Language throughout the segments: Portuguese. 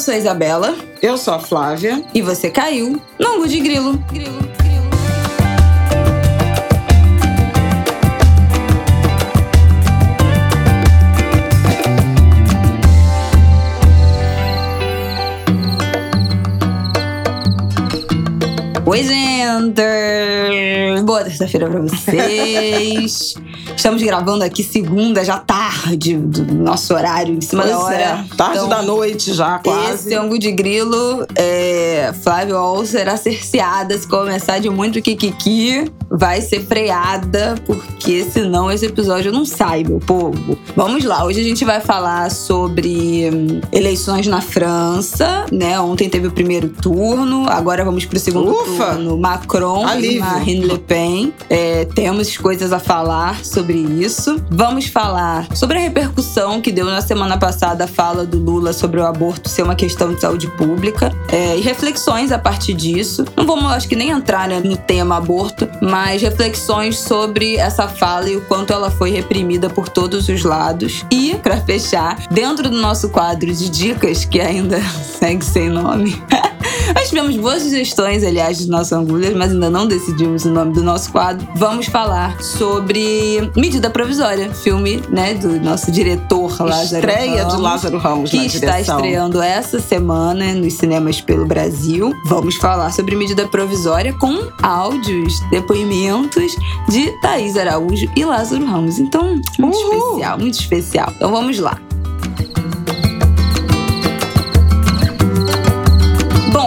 sou a Isabela. Eu sou a Flávia. E você caiu no Angu de Grilo. Grilo. Oi, gente! Boa terça-feira pra vocês. Estamos gravando aqui segunda, já tarde, do nosso horário, em cima pois da hora. É. Tarde então, da noite já, quase. Esse Angu de Grilo, é, Flávio Ol será cerceada se começar de muito kikiki. Vai ser freada, porque senão esse episódio não sai, meu povo. Vamos lá, hoje a gente vai falar sobre hum, eleições na França, né? Ontem teve o primeiro turno, agora vamos pro segundo Ufa. turno. Macron Alívio. e Marine Le Pen. É, temos coisas a falar sobre isso. Vamos falar sobre a repercussão que deu na semana passada a fala do Lula sobre o aborto ser uma questão de saúde pública é, e reflexões a partir disso. Não vamos, acho que, nem entrar né, no tema aborto, mas reflexões sobre essa fala e o quanto ela foi reprimida por todos os lados. E, para fechar, dentro do nosso quadro de dicas, que ainda segue sem nome. Nós tivemos boas sugestões, aliás, dos nossos angulhas, mas ainda não decidimos o nome do nosso quadro. Vamos falar sobre Medida Provisória, filme né, do nosso diretor Lázaro Estreia Ramos, de Lázaro Ramos que está direção. estreando essa semana nos cinemas pelo Brasil. Vamos falar sobre medida provisória com áudios, depoimentos de Thaís Araújo e Lázaro Ramos. Então, muito Uhul. especial, muito especial. Então vamos lá.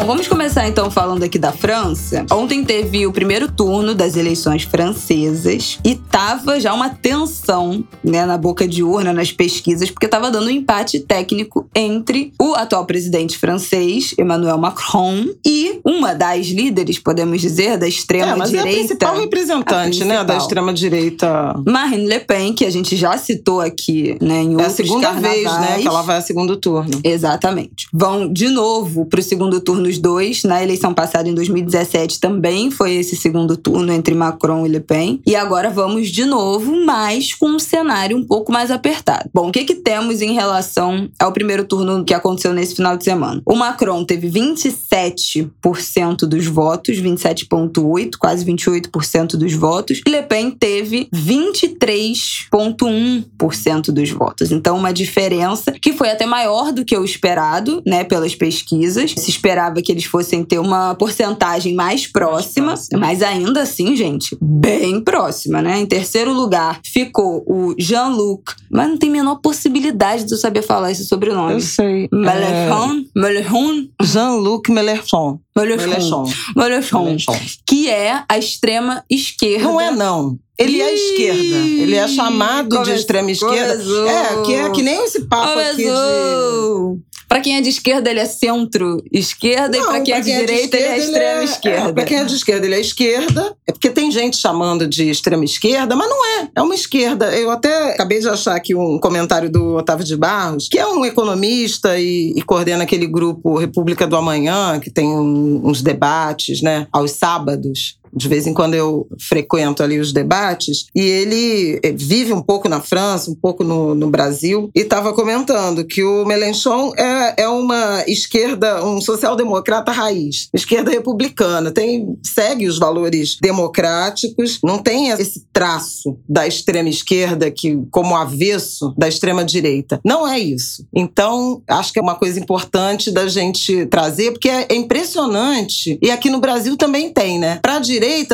Bom, vamos começar então falando aqui da França. Ontem teve o primeiro turno das eleições francesas e tava já uma tensão, né, na boca de urna, nas pesquisas, porque tava dando um empate técnico entre o atual presidente francês, Emmanuel Macron, e uma das líderes, podemos dizer, da É, extrema mas é a direita. principal representante, A né, da principal. extrema-direita. Marine Le Pen, que a gente já citou aqui, né, em É a outros segunda vez, né, carnavais. que ela vai a segundo turno. Exatamente. Vão de novo para o segundo turno os dois. Na eleição passada, em 2017, também foi esse segundo turno entre Macron e Le Pen. E agora vamos de novo, mas com um cenário um pouco mais apertado. Bom, o que, que temos em relação ao primeiro turno que aconteceu nesse final de semana? O Macron teve 27% dos votos, 27,8%, quase 28% dos votos. E Le Pen teve 23,1% dos votos. Então, uma diferença que foi até maior do que o esperado, né, pelas pesquisas. Se esperava que eles fossem ter uma porcentagem mais próxima, próxima. mas ainda assim, gente, bem próxima, né? Em terceiro lugar ficou o Jean-Luc, mas não tem a menor possibilidade de eu saber falar esse sobrenome. Eu sei. É, Mélenchon, Mélenchon, Jean-Luc Mélenchon. Mélenchon, Mélenchon. que é a extrema esquerda. Não é, não. Ele é Ih, esquerda. Ele é chamado de começou, extrema esquerda. começou. É, que é que nem esse papo aqui de. Começou! Pra quem é de esquerda, ele é centro-esquerda, e pra quem é de direita, ele é extrema É, esquerda. pra quem é de esquerda, ele é esquerda. É porque tem gente chamando de extrema esquerda, mas não é. É uma esquerda. Eu até acabei de achar aqui um comentário do Otávio de Barros, que é um economista e, e coordena aquele grupo República do Amanhã, que tem um- uns debates, né, aos sábados. De vez em quando eu frequento ali os debates, e ele eh, vive um pouco na França, um pouco no, no Brasil, e estava comentando que o Mélenchon é, é uma esquerda, um social-democrata raiz, esquerda republicana, tem, segue os valores democráticos, não tem esse traço da extrema esquerda que como avesso da extrema direita. Não é isso. Então, acho que é uma coisa importante da gente trazer, porque é é impressionante, e aqui no Brasil também tem, né? Para a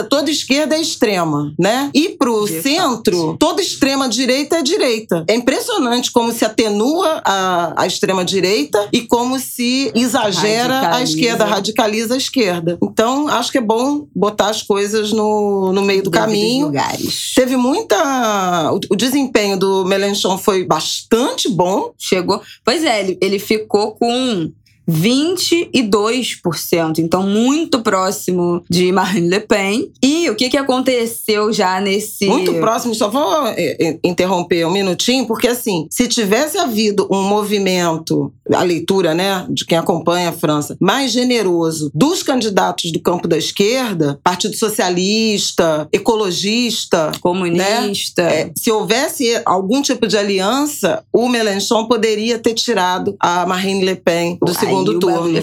toda esquerda é extrema, né? E pro De centro, toda extrema direita é direita. É impressionante como se atenua a, a extrema direita e como se exagera a Radicaliza. esquerda, radicaliza a esquerda. Então, acho que é bom botar as coisas no, no meio do Devidos caminho. lugares. Teve muita. O, o desempenho do Melenchon foi bastante bom. Chegou. Pois é, ele, ele ficou com 22%, então muito próximo de Marine Le Pen. E o que, que aconteceu já nesse. Muito próximo. Só vou é, é, interromper um minutinho, porque assim, se tivesse havido um movimento, a leitura, né, de quem acompanha a França, mais generoso dos candidatos do campo da esquerda, Partido Socialista, ecologista, Comunista. É, se houvesse algum tipo de aliança, o Mélenchon poderia ter tirado a Marine Le Pen do segundo segundo o turno.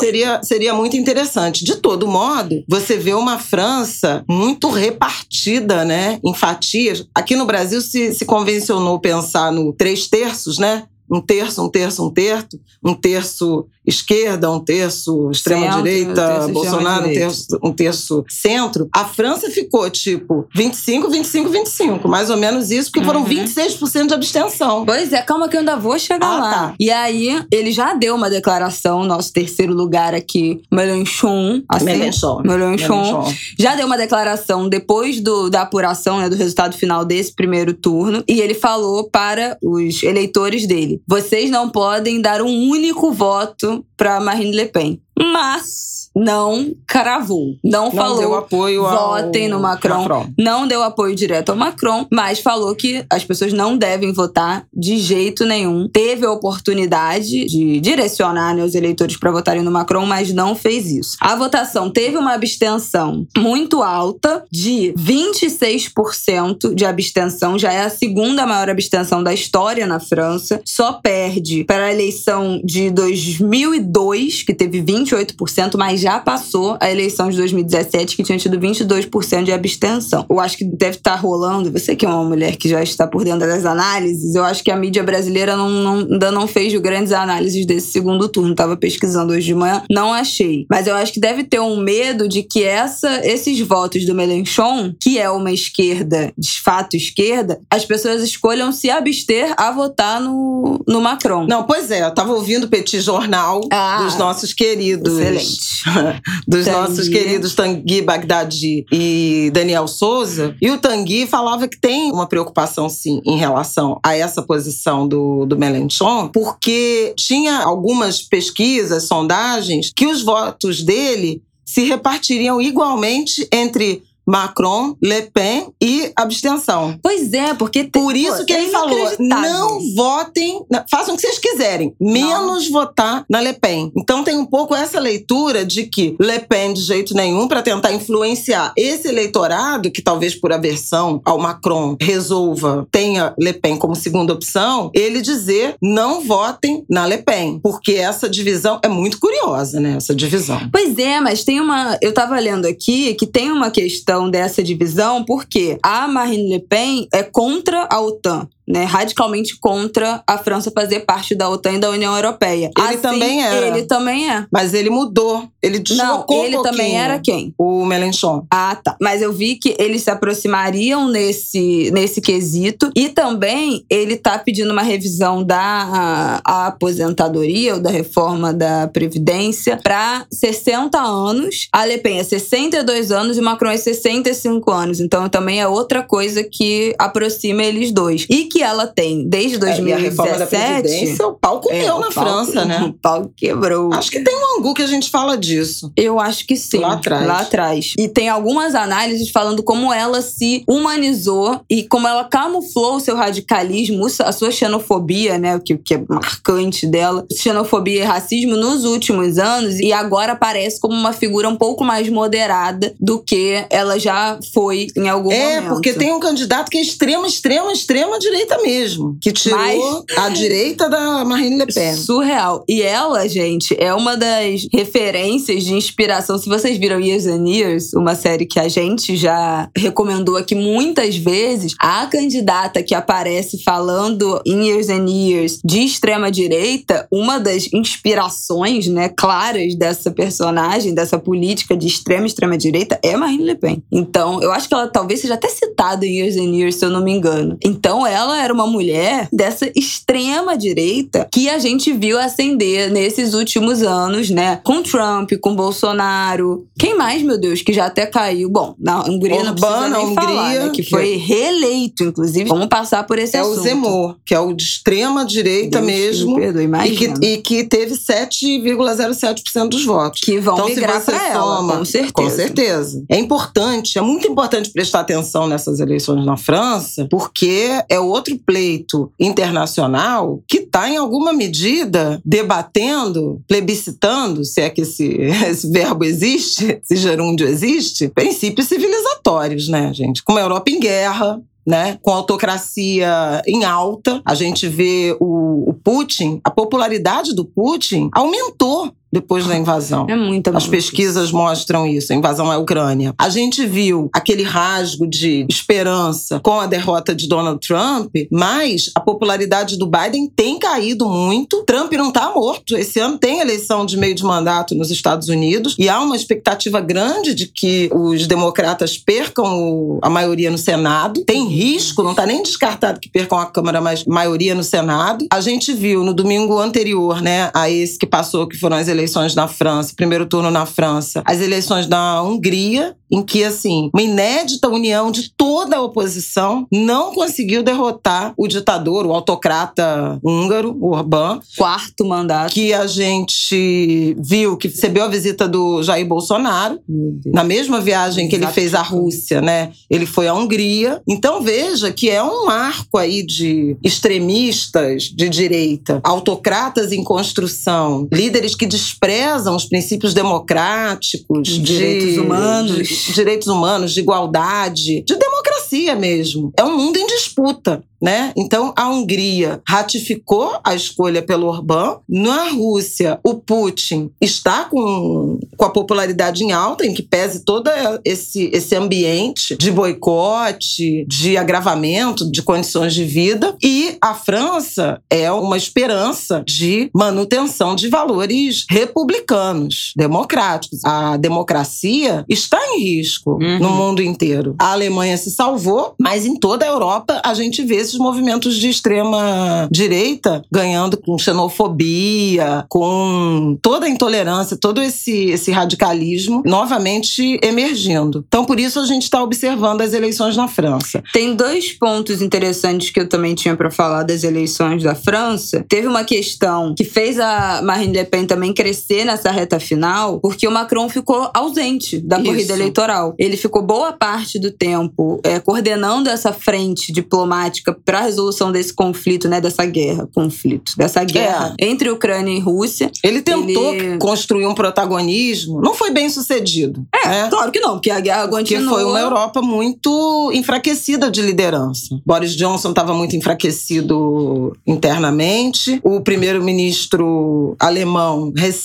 Seria, seria muito interessante. De todo modo, você vê uma França muito repartida, né? Em fatias. Aqui no Brasil se, se convencionou pensar no três terços, né? Um terço, um terço, um terço, um terço esquerda, um terço extrema-direita, um Bolsonaro, um terço, um terço centro. A França ficou tipo 25, 25, 25. Mais ou menos isso, porque foram Uhum. 26% de abstenção. Pois é, calma que eu ainda vou chegar Ah, lá. tá. E aí, ele já deu uma declaração, nosso terceiro lugar aqui, Mélenchon. Assim. Mélenchon. Mélenchon. Já deu uma declaração depois do, da apuração, né, do resultado final desse primeiro turno. E ele falou para os eleitores dele: vocês não podem dar um único voto para Marine Le Pen. Mas não cravou. Não, Não falou. deu apoio ao votem no Macron. Não deu apoio direto ao Macron, mas falou que as pessoas não devem votar de jeito nenhum. Teve a oportunidade de direcionar né, os eleitores para votarem no Macron, mas não fez isso. A votação teve uma abstenção muito alta, de 26% de abstenção, já é a segunda maior abstenção da história na França. Só perde para a eleição de 2002, que teve 28%, mas já passou a eleição de 2017, que tinha tido 22% de abstenção. Eu acho que deve estar rolando, você que é uma mulher que já está por dentro das análises, eu acho que a mídia brasileira não, não- ainda não fez grandes análises desse segundo turno. Tava pesquisando hoje de manhã, não achei. Mas eu acho que deve ter um medo de que essa, esses votos do Melenchon, que é uma esquerda, de fato esquerda, as pessoas escolham se abster a votar no, no Macron. Não, pois é, eu tava ouvindo o Petit Jornal Ah, dos nossos queridos. Excelente. dos Tanguy. nossos queridos Tanguy Bagdadi e Daniel Souza. E o Tanguy falava que tem uma preocupação, sim, em relação a essa posição do, do Melenchon, porque tinha algumas pesquisas, sondagens, que os votos dele se repartiriam igualmente entre Macron, Le Pen e abstenção. Pois é, porque... te- Por isso pô, que é ele falou: inacreditável. não votem, façam o que vocês quiserem, menos votar na Le Pen. Então tem um pouco essa leitura de que Le Pen de jeito nenhum para tentar influenciar esse eleitorado que talvez por aversão ao Macron resolva tenha Le Pen como segunda opção, ele dizer não votem na Le Pen, porque essa divisão é muito curiosa, né? Essa divisão. Pois é, mas tem uma. Eu tava lendo aqui que tem uma questão dessa divisão, porque a Marine Le Pen é contra a OTAN. Né, radicalmente contra a França fazer parte da OTAN e da União Europeia. Ele também era. Ele também é. Mas ele mudou, ele Não, deslocou ele um também era quem? O Melenchon. Ah, tá. Mas eu vi que eles se aproximariam nesse, nesse quesito. E também ele tá pedindo uma revisão da a, a aposentadoria ou da reforma da Previdência para 60 anos. A Le Pen é 62 anos e o Macron é 65 anos. Então também é outra coisa que aproxima eles dois. E que ela tem desde É, e a reforma da 2017. Previdência, o pau comeu É, o na pau- França, né? O pau quebrou. Acho que tem um angu que a gente fala disso. Eu acho que sim. Lá atrás. Lá atrás. E tem algumas análises falando como ela se humanizou e como ela camuflou o seu radicalismo, a sua xenofobia, né? O que, que é marcante dela. Xenofobia e racismo nos últimos anos e agora aparece como uma figura um pouco mais moderada do que ela já foi em algum É, momento. porque tem um candidato que é extrema, extrema, extrema direita mesmo. Que tirou a direita da Marine Le Pen. Surreal. E ela, gente, é uma das referências de inspiração. Se vocês viram Years and Years, uma série que a gente já recomendou aqui muitas vezes, a candidata que aparece falando em Years and Years de extrema direita, uma das inspirações, né, claras dessa personagem, dessa política de extrema extrema direita é Marine Le Pen. Então, eu acho que ela talvez seja até citada em Years and Years, se eu não me engano. Então, ela era uma mulher dessa extrema direita que a gente viu ascender nesses últimos anos, né? Com Trump, com Bolsonaro. Quem mais, meu Deus, que já até caiu? Bom, na Hungria não precisa nem na falar, Hungria, né? Que que- foi reeleito, inclusive. Vamos passar por esse É assunto. o Zemmour, que é o de extrema direita Deus mesmo. me perdoe, E que, e que teve 7,07% dos votos. Que vão Então, se migrar você pra ela, soma- com certeza. Com certeza. É importante, é muito importante prestar atenção nessas eleições na França, porque é outro pleito internacional que está, em alguma medida, debatendo, plebiscitando, se é que esse, esse verbo existe, esse gerúndio existe, princípios civilizatórios, né, gente? Como a Europa em guerra, né? Com autocracia em alta. A gente vê o, o Putin, a popularidade do Putin aumentou depois da invasão. É muita As pesquisas mostram isso, a invasão à Ucrânia. A gente viu aquele rasgo de esperança com a derrota de Donald Trump, mas a popularidade do Biden tem caído muito. Trump não está morto. Esse ano tem eleição de meio de mandato nos Estados Unidos e há uma expectativa grande de que os democratas percam a maioria no Senado. Tem risco, não está nem descartado que percam a Câmara, mas maioria no Senado. A gente viu no domingo anterior, né, a esse que passou, que foram as eleições eleições na França, primeiro turno na França, as eleições na Hungria, em que, assim, uma inédita união de toda a oposição não conseguiu derrotar o ditador, o autocrata húngaro, o Orbán. Quarto mandato. Que a gente viu que recebeu a visita do Jair Bolsonaro, na mesma viagem que ele fez à Rússia, né? Ele foi à Hungria. Então veja que é um arco aí de extremistas de direita, autocratas em construção, líderes que desprezam os princípios democráticos, de direitos humanos, de direitos humanos, de igualdade, de democracia mesmo. É um mundo em disputa. Né? Então, a Hungria ratificou a escolha pelo Orbán. Na Rússia, o Putin está com, com a popularidade em alta, em que pese todo esse, esse ambiente de boicote, de agravamento de condições de vida. E a França é uma esperança de manutenção de valores republicanos, democráticos. A democracia está em risco uhum. no mundo inteiro. A Alemanha se salvou, mas em toda a Europa a gente vê esses movimentos de extrema direita ganhando com xenofobia, com toda a intolerância, todo esse, esse radicalismo novamente emergindo. Então, por isso a gente está observando as eleições na França. Tem dois pontos interessantes que eu também tinha para falar das eleições da França. Teve uma questão que fez a Marine Le Pen também crescer nessa reta final, porque o Macron ficou ausente da isso. corrida eleitoral. Ele ficou boa parte do tempo é, coordenando essa frente diplomática para a resolução desse conflito, né, dessa guerra, conflito, dessa guerra é. entre Ucrânia e Rússia. Ele tentou ele... construir um protagonismo, não foi bem sucedido. É, né? claro que não, porque a guerra porque continuou. Porque foi uma Europa muito enfraquecida de liderança. Boris Johnson estava muito enfraquecido internamente. O primeiro-ministro alemão recém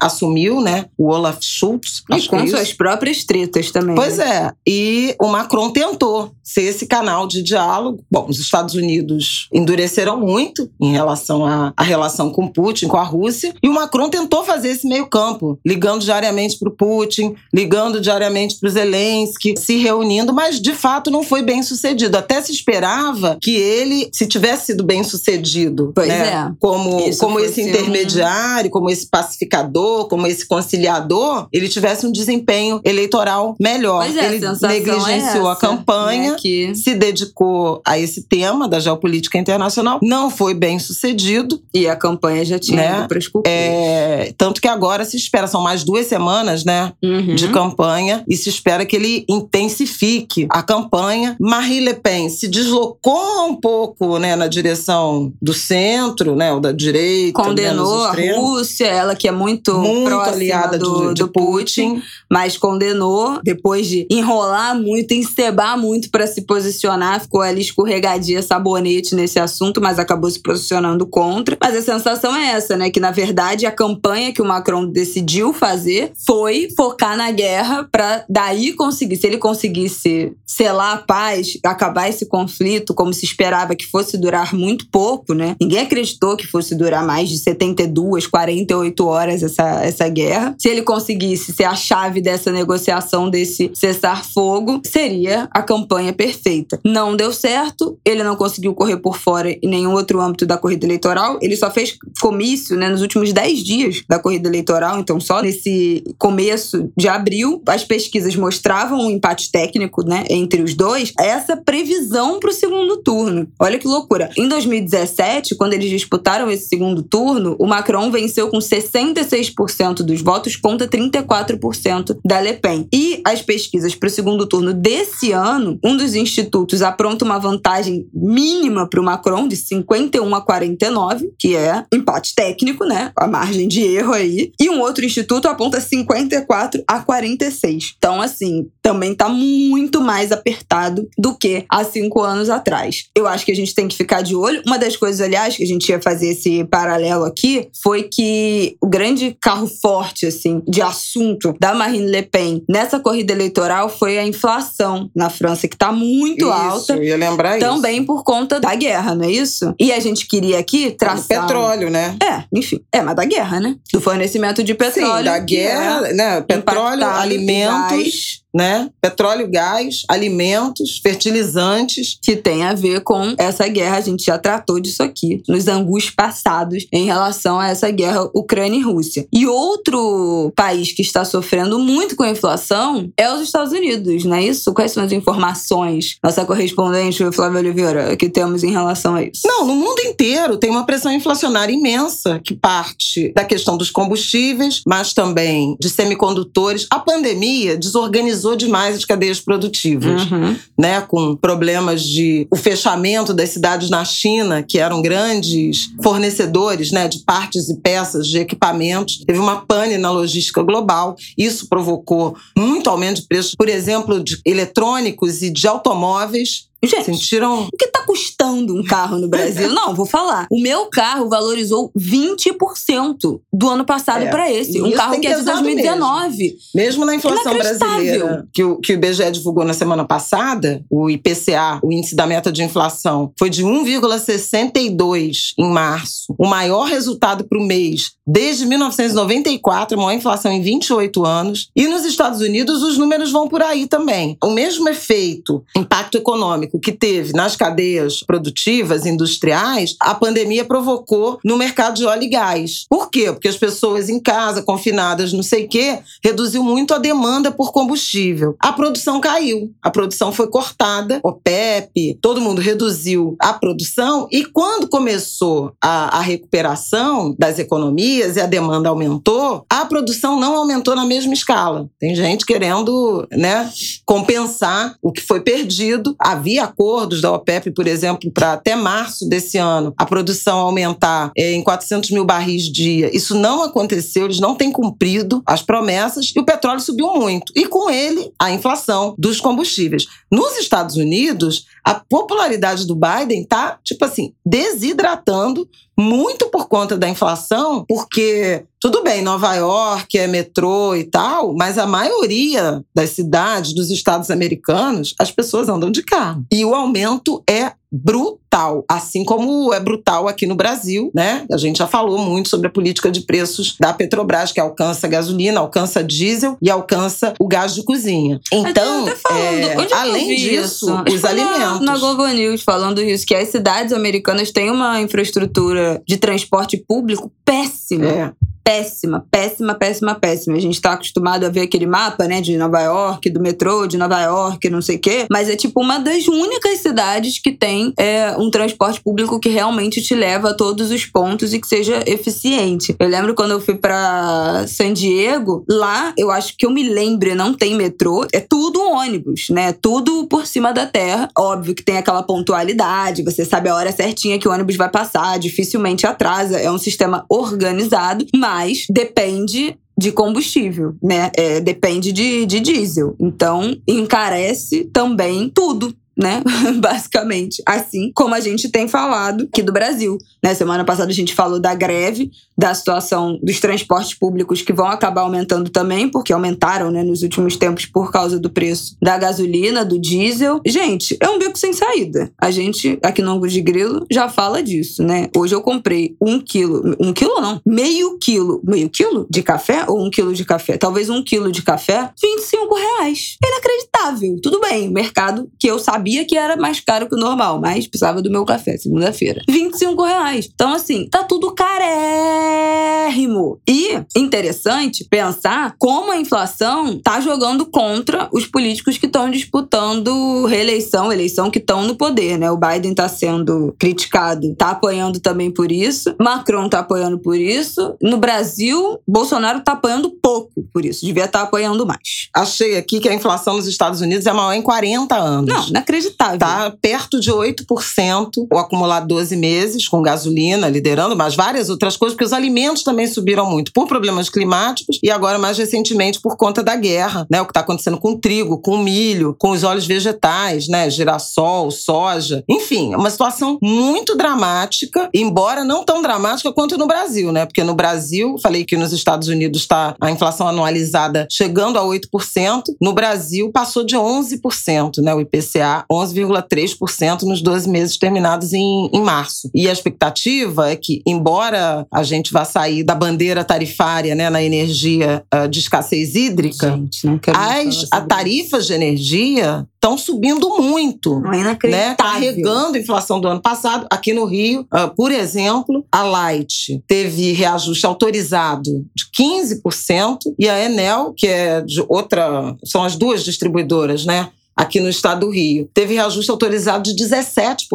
assumiu, né, o Olaf Schultz. E com suas próprias tretas também. Pois né? é. E o Macron tentou ser esse canal de diálogo. Bom, os Estados Unidos endureceram muito em relação à, à relação com Putin, com a Rússia, e o Macron tentou fazer esse meio campo, ligando diariamente para o Putin, ligando diariamente para o Zelensky, se reunindo, mas de fato não foi bem sucedido. Até se esperava que ele, se tivesse sido bem sucedido, pois né, é. como, como esse intermediário, um... como esse pacificador, como esse conciliador, ele tivesse um desempenho eleitoral melhor. Pois é, ele a negligenciou é a campanha, né, que... se dedicou a esse tema da geopolítica internacional, não foi bem sucedido. E a campanha já tinha né? ido para é, Tanto que agora se espera, são mais duas semanas né, uhum. de campanha, e se espera que ele intensifique a campanha. Marie Le Pen se deslocou um pouco né, na direção do centro, né, ou da direita. Condenou a Rússia, ela que é muito, muito aliada do, do Putin, Putin, mas condenou depois de enrolar muito, encebar muito para se posicionar, ficou ali escorregadia, sabonete nesse assunto, mas acabou se posicionando contra. Mas a sensação é essa, né? Que na verdade a campanha que o Macron decidiu fazer foi focar na guerra para daí conseguir, se ele conseguisse selar a paz, acabar esse conflito, como se esperava que fosse durar muito pouco, né? Ninguém acreditou que fosse durar mais de 72, 48 horas essa, essa guerra. Se ele conseguisse ser a chave dessa negociação, desse cessar-fogo, seria a campanha perfeita. Não deu certo, ele não conseguiu correr por fora em nenhum outro âmbito da corrida eleitoral. Ele só fez comício né, nos últimos 10 dias da corrida eleitoral, então só nesse começo de abril, as pesquisas mostravam um empate técnico né, entre os dois, essa previsão para o segundo turno. Olha que loucura. Em 2017, quando eles disputaram esse segundo turno, o Macron venceu com 66% dos votos contra 34% da Le Pen. E as pesquisas para o segundo turno desse ano, um dos institutos apronta uma vantagem mínima para o Macron de 51 a 49, que é empate técnico, né? A margem de erro aí. E um outro instituto aponta 54 a 46. Então, assim, também tá muito mais apertado do que há cinco anos atrás. Eu acho que a gente tem que ficar de olho. Uma das coisas, aliás, que a gente ia fazer esse paralelo aqui foi que o grande carro forte, assim, de assunto da Marine Le Pen nessa corrida eleitoral foi a inflação na França, que tá muito isso, alta. Eu ia lembrar também isso. por conta da guerra, não é isso? E a gente queria aqui traçar. Do petróleo, né? É, enfim. É, mas da guerra, né? Do fornecimento de petróleo. Sim, da guerra, é né? Petróleo, alimentos né? Petróleo, gás, alimentos, fertilizantes. Que tem a ver com essa guerra. A gente já tratou disso aqui nos angus passados em relação a essa guerra Ucrânia e Rússia. E outro país que está sofrendo muito com a inflação é os Estados Unidos, não é isso? Quais são as informações, nossa correspondente Flávia Oliveira, que temos em relação a isso? Não, no mundo inteiro tem uma pressão inflacionária imensa que parte da questão dos combustíveis, mas também de semicondutores. A pandemia desorganizou desorganizou demais as cadeias produtivas, Uhum. né? Com problemas de o fechamento das cidades na China, que eram grandes fornecedores, né, de partes e peças de equipamentos. Teve uma pane na logística global. Isso provocou muito aumento de preços, por exemplo, de eletrônicos e de automóveis. Gente, Sentiram o que tá custando um carro no Brasil? Não, vou falar. O meu carro valorizou 20% do ano passado É, pra esse. e Um carro que é de pesado 2019. Mesmo na inflação brasileira, que o, que o IBGE divulgou na semana passada, o IPCA, o índice da meta de inflação, foi de 1,62 em março. O maior resultado para o mês desde 1994, a maior inflação em 28 anos. E nos Estados Unidos, os números vão por aí também. O mesmo efeito, impacto econômico que teve nas cadeias produtivas, industriais, a pandemia provocou no mercado de óleo e gás. Por quê? Porque as pessoas em casa, confinadas, não sei o quê, reduziu muito a demanda por combustível. A produção caiu, a produção foi cortada, OPEP, todo mundo reduziu a produção e quando começou a, a recuperação das economias e a demanda aumentou, a produção não aumentou na mesma escala. Tem gente querendo, né, compensar o que foi perdido. Havia acordos da OPEP, por exemplo, para até março desse ano a produção aumentar eh, em 400 mil barris dia. Isso não aconteceu, eles não têm cumprido as promessas e o petróleo subiu muito. E com ele, a inflação dos combustíveis. Nos Estados Unidos, a popularidade do Biden está, tipo assim, desidratando muito por conta da inflação, porque tudo bem, Nova York é metrô e tal, mas a maioria das cidades dos estados americanos, as pessoas andam de carro. E o aumento é brutal, assim como é brutal aqui no Brasil, né? A gente já falou muito sobre a política de preços da Petrobras, que alcança gasolina, alcança diesel e alcança o gás de cozinha. Então, é, é além disso, isso? Os foi na- alimentos. Na Globo News falando isso, que as cidades americanas têm uma infraestrutura de transporte público péssima. É. Péssima, péssima, péssima, péssima. A gente tá acostumado a ver aquele mapa, né, de Nova York, do metrô de Nova York, não sei o quê. Mas é tipo uma das únicas cidades que tem é, um transporte público que realmente te leva a todos os pontos e que seja eficiente. Eu lembro quando eu fui pra San Diego, lá, eu acho que eu me lembre, não tem metrô, é tudo ônibus, né? Tudo por cima da terra. Óbvio que tem aquela pontualidade, você sabe a hora certinha que o ônibus vai passar, dificilmente atrasa, é um sistema organizado, mas depende de combustível, né? É, depende de, de diesel. Então, encarece também tudo. Né? Basicamente. Assim como a gente tem falado aqui do Brasil. Né? Semana passada a gente falou da greve, da situação dos transportes públicos que vão acabar aumentando também, porque aumentaram né, nos últimos tempos por causa do preço da gasolina, do diesel. Gente, é um beco sem saída. A gente, aqui no Angus de Grilo, já fala disso, né? Hoje eu comprei um quilo. Um quilo não? Meio quilo. Meio quilo de café ou um quilo de café? Talvez um quilo de café, 25 reais. Inacreditável. Tudo bem, mercado que eu sabia que era mais caro que o normal, mas precisava do meu café, segunda-feira. 25 reais. Então, assim, tá tudo carérrimo. E interessante pensar como a inflação tá jogando contra os políticos que estão disputando reeleição, eleição que estão no poder, né? O Biden tá sendo criticado, tá apoiando também por isso. Macron tá apoiando por isso. No Brasil, Bolsonaro tá apoiando pouco por isso. Devia estar apoiando mais. Achei aqui que a inflação nos Estados Unidos é maior em 40 anos. Não, inacreditável. Inacreditável. Tá perto de 8%, o acumulado 12 meses, com gasolina liderando, mas várias outras coisas, porque os alimentos também subiram muito por problemas climáticos e agora, mais recentemente, por conta da guerra, né? O que está acontecendo com o trigo, com o milho, com os óleos vegetais, né? Girassol, soja. Enfim, é uma situação muito dramática, embora não tão dramática quanto no Brasil, né? Porque no Brasil, falei que nos Estados Unidos está a inflação anualizada chegando a 8%, no Brasil passou de 11%, né? O IPCA, 11,3% nos 12 meses terminados em, em março. E a expectativa é que, embora a gente vá sair da bandeira tarifária né, na energia uh, de escassez hídrica, gente, não as a tarifas de energia estão subindo muito. É inacreditável. Né? Carregando a inflação do ano passado. Aqui no Rio, uh, por exemplo, a Light teve reajuste autorizado de 15% e a Enel, que é de outra. são as duas distribuidoras, né? Aqui no estado do Rio. Teve reajuste autorizado de 17%.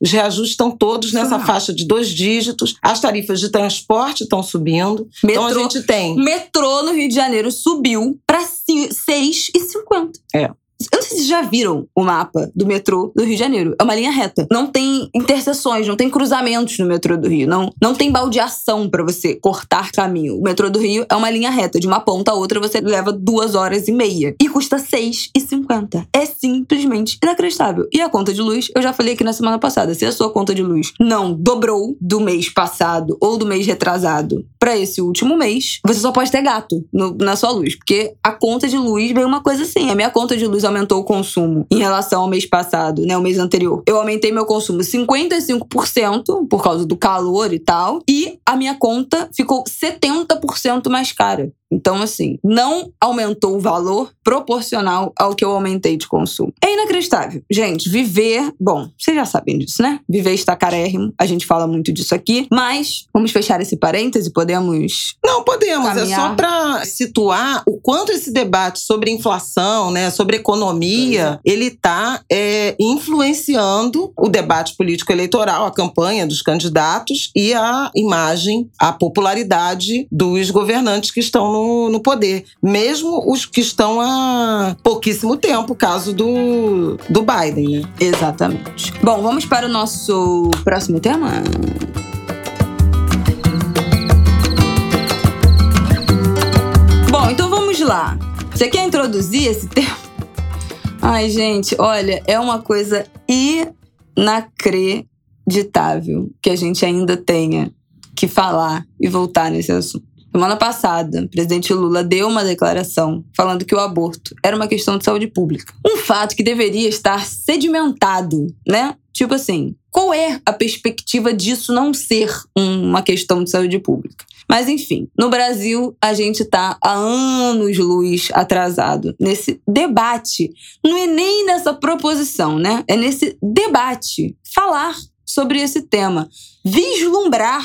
Os reajustes estão todos nessa faixa de dois dígitos. As tarifas de transporte estão subindo. Metrô, então a gente tem. Metrô no Rio de Janeiro subiu para 6,50. É. Eu não sei se vocês já viram o mapa do metrô do Rio de Janeiro. É uma linha reta. Não tem interseções, não tem cruzamentos no metrô do Rio. Não, não tem baldeação para você cortar caminho. O metrô do Rio é uma linha reta. De uma ponta a outra você leva duas horas e meia. E custa R$6,50. É simplesmente inacreditável. E a conta de luz, eu já falei aqui na semana passada. Se a sua conta de luz não dobrou do mês passado ou do mês retrasado para esse último mês, você só pode ter gato no, na sua luz. Porque a conta de luz veio uma coisa assim. A minha conta de luz aumentou o consumo em relação ao mês passado, né, o mês anterior. Eu aumentei meu consumo 55% por causa do calor e tal, e a minha conta ficou 70% mais cara. Então, assim, não aumentou o valor proporcional ao que eu aumentei de consumo. É inacreditável. Gente, viver. Bom, vocês já sabem disso, né? Viver está carérrimo. A gente fala muito disso aqui. Mas vamos fechar esse parêntese? Podemos. Não, podemos. Caminhar. É só para situar o quanto esse debate sobre inflação, né, sobre economia, é. ele está é, influenciando o debate político eleitoral, a campanha dos candidatos e a imagem, a popularidade dos governantes que estão no no, no poder. Mesmo os que estão há pouquíssimo tempo, caso do, do Biden, né? Exatamente. Bom, vamos para o nosso próximo tema? Bom, então vamos lá. Você quer introduzir esse tema? Ai, gente, olha, é uma coisa inacreditável que a gente ainda tenha que falar e voltar nesse assunto. Semana passada, o presidente Lula deu uma declaração falando que o aborto era uma questão de saúde pública. Um fato que deveria estar sedimentado, né? Tipo assim, qual é a perspectiva disso não ser uma questão de saúde pública? Mas enfim, no Brasil a gente está há anos-luz atrasado nesse debate. Não é nem nessa proposição, né? É nesse debate. Falar sobre esse tema. Vislumbrar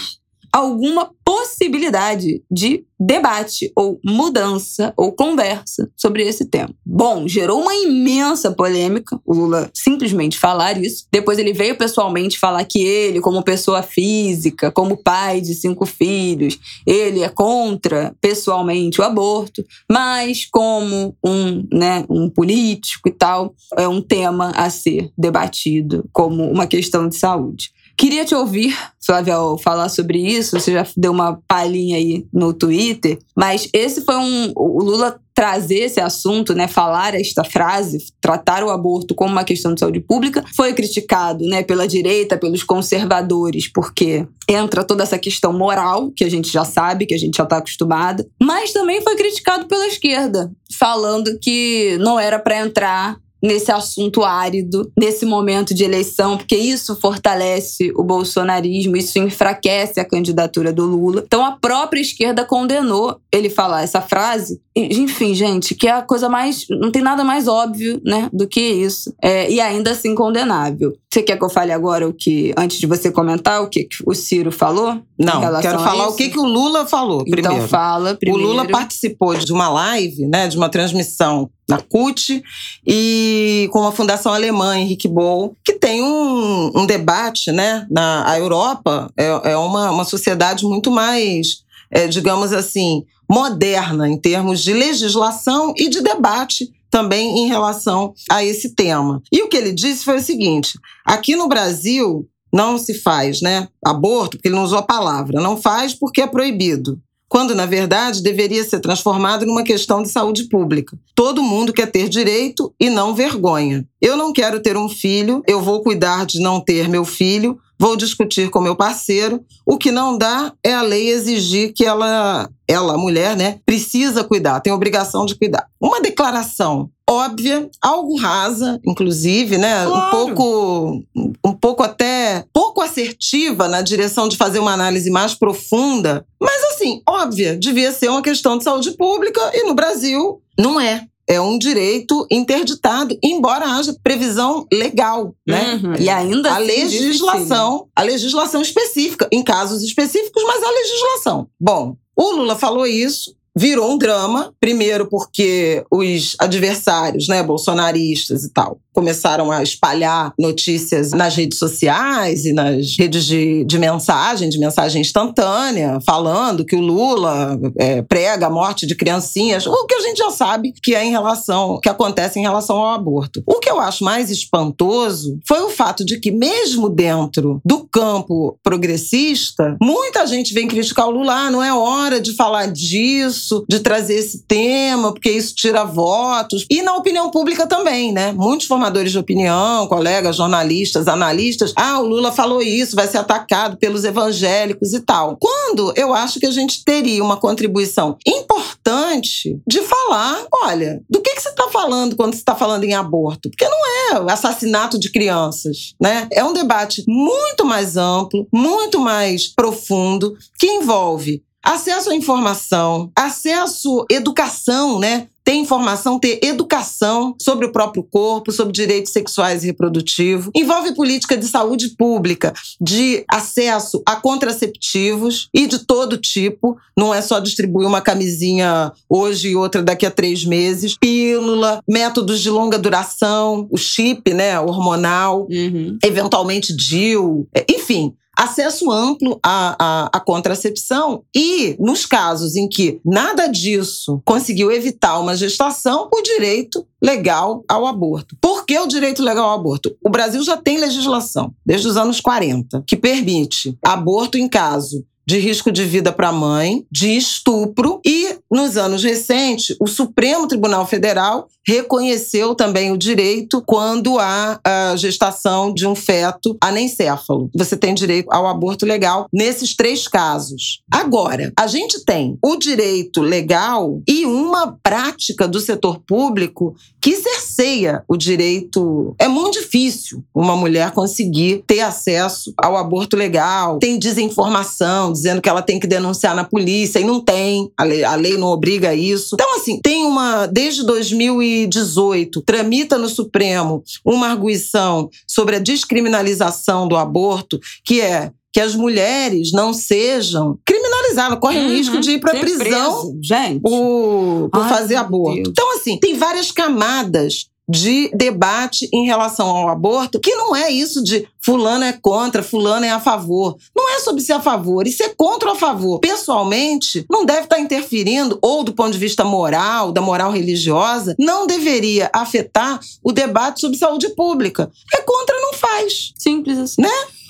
alguma possibilidade de debate ou mudança ou conversa sobre esse tema. Bom, gerou uma imensa polêmica o Lula simplesmente falar isso. Depois ele veio pessoalmente falar que ele, como pessoa física, como pai de cinco filhos, ele é contra pessoalmente o aborto, mas como um, né, um político e tal, é um tema a ser debatido como uma questão de saúde. Queria te ouvir, Flávia, falar sobre isso. Você já deu uma palhinha aí no Twitter, mas esse foi um. O Lula trazer esse assunto, né, falar esta frase, tratar o aborto como uma questão de saúde pública, foi criticado, né, pela direita, pelos conservadores, porque entra toda essa questão moral, que a gente já sabe, que a gente já está acostumada, mas também foi criticado pela esquerda, falando que não era para entrar nesse assunto árido, nesse momento de eleição, porque isso fortalece o bolsonarismo, isso enfraquece a candidatura do Lula. Então a própria esquerda condenou ele falar essa frase. Enfim, gente, que é a coisa mais. Não tem nada mais óbvio, né, do que isso. É, e ainda assim condenável. Você quer que eu fale agora o que, antes de você comentar, o que o Ciro falou? Não, quero falar o que, que o Lula falou então primeiro. Então fala primeiro. O Lula participou de uma live, né, de uma transmissão na CUT e com a fundação alemã Henrique Boll, que tem um, um debate, né? Na, a Europa é, é uma, uma sociedade muito mais, é, digamos assim, moderna em termos de legislação e de debate também em relação a esse tema. E o que ele disse foi o seguinte: aqui no Brasil não se faz, né? Aborto, porque ele não usou a palavra, não faz porque é proibido quando na verdade deveria ser transformado numa questão de saúde pública. Todo mundo quer ter direito e não vergonha. Eu não quero ter um filho, eu vou cuidar de não ter meu filho, vou discutir com meu parceiro. O que não dá é a lei exigir que ela, ela, a mulher, né, precisa cuidar, tem obrigação de cuidar. Uma declaração óbvia, algo rasa, inclusive, né? Claro. Um pouco, um pouco até pouco assertiva na direção de fazer uma análise mais profunda, mas assim, óbvia, devia ser uma questão de saúde pública e no Brasil não é. É um direito interditado, embora haja previsão legal, né? Uhum. E ainda a assim legislação, a legislação específica, em casos específicos, mas a legislação. Bom, o Lula falou isso, virou um drama, primeiro porque os adversários, né, bolsonaristas e tal, começaram a espalhar notícias nas redes sociais e nas redes de, de mensagem, de mensagem instantânea, falando que o Lula é, prega a morte de criancinhas, o que a gente já sabe que é em relação, que acontece em relação ao aborto. O que eu acho mais espantoso foi o fato de que mesmo dentro do campo progressista, muita gente vem criticar o Lula, ah, não é hora de falar disso, de trazer esse tema, porque isso tira votos. E na opinião pública também, né? Muitos formadores de opinião, colegas, jornalistas, analistas, ah, o Lula falou isso, vai ser atacado pelos evangélicos e tal. Quando eu acho que a gente teria uma contribuição importante de falar, olha, do que, que você está falando quando você está falando em aborto? Porque não é assassinato de crianças, né? É um debate muito mais amplo, muito mais profundo, que envolve acesso à informação, acesso à educação, né? ter informação, ter educação sobre o próprio corpo, sobre direitos sexuais e reprodutivos. Envolve política de saúde pública, de acesso a contraceptivos e de todo tipo. Não é só distribuir uma camisinha hoje e outra daqui a três meses. Pílula, métodos de longa duração, o chip, né, hormonal, uhum. eventualmente DIL, enfim acesso amplo à, à, à, contracepção e, nos casos em que nada disso conseguiu evitar uma gestação, o direito legal ao aborto. Por que o direito legal ao aborto? O Brasil já tem legislação, desde os anos 40, que permite aborto em caso de risco de vida para a mãe, de estupro e, nos anos recentes, o Supremo Tribunal Federal reconheceu também o direito quando há a gestação de um feto anencéfalo. Você tem direito ao aborto legal nesses três casos. Agora, a gente tem o direito legal e uma prática do setor público que cerceia o direito. É muito difícil uma mulher conseguir ter acesso ao aborto legal. Tem desinformação, dizendo que ela tem que denunciar na polícia e não tem. A lei, a lei não obriga a isso. Então, assim, tem uma. Desde 2018, tramita no Supremo uma arguição sobre a descriminalização do aborto, que é que as mulheres não sejam criminalizadas, correm uhum, risco de ir para prisão preso. Gente. por, por Ai, fazer aborto. Deus. Então, assim, tem várias camadas de debate em relação ao aborto, que não é isso de fulano é contra, fulano é a favor. Não é sobre ser a favor e ser contra ou a favor. Pessoalmente, não deve estar interferindo, ou do ponto de vista moral, da moral religiosa, não deveria afetar o debate sobre saúde pública. É contra, não faz. Simples assim. Né?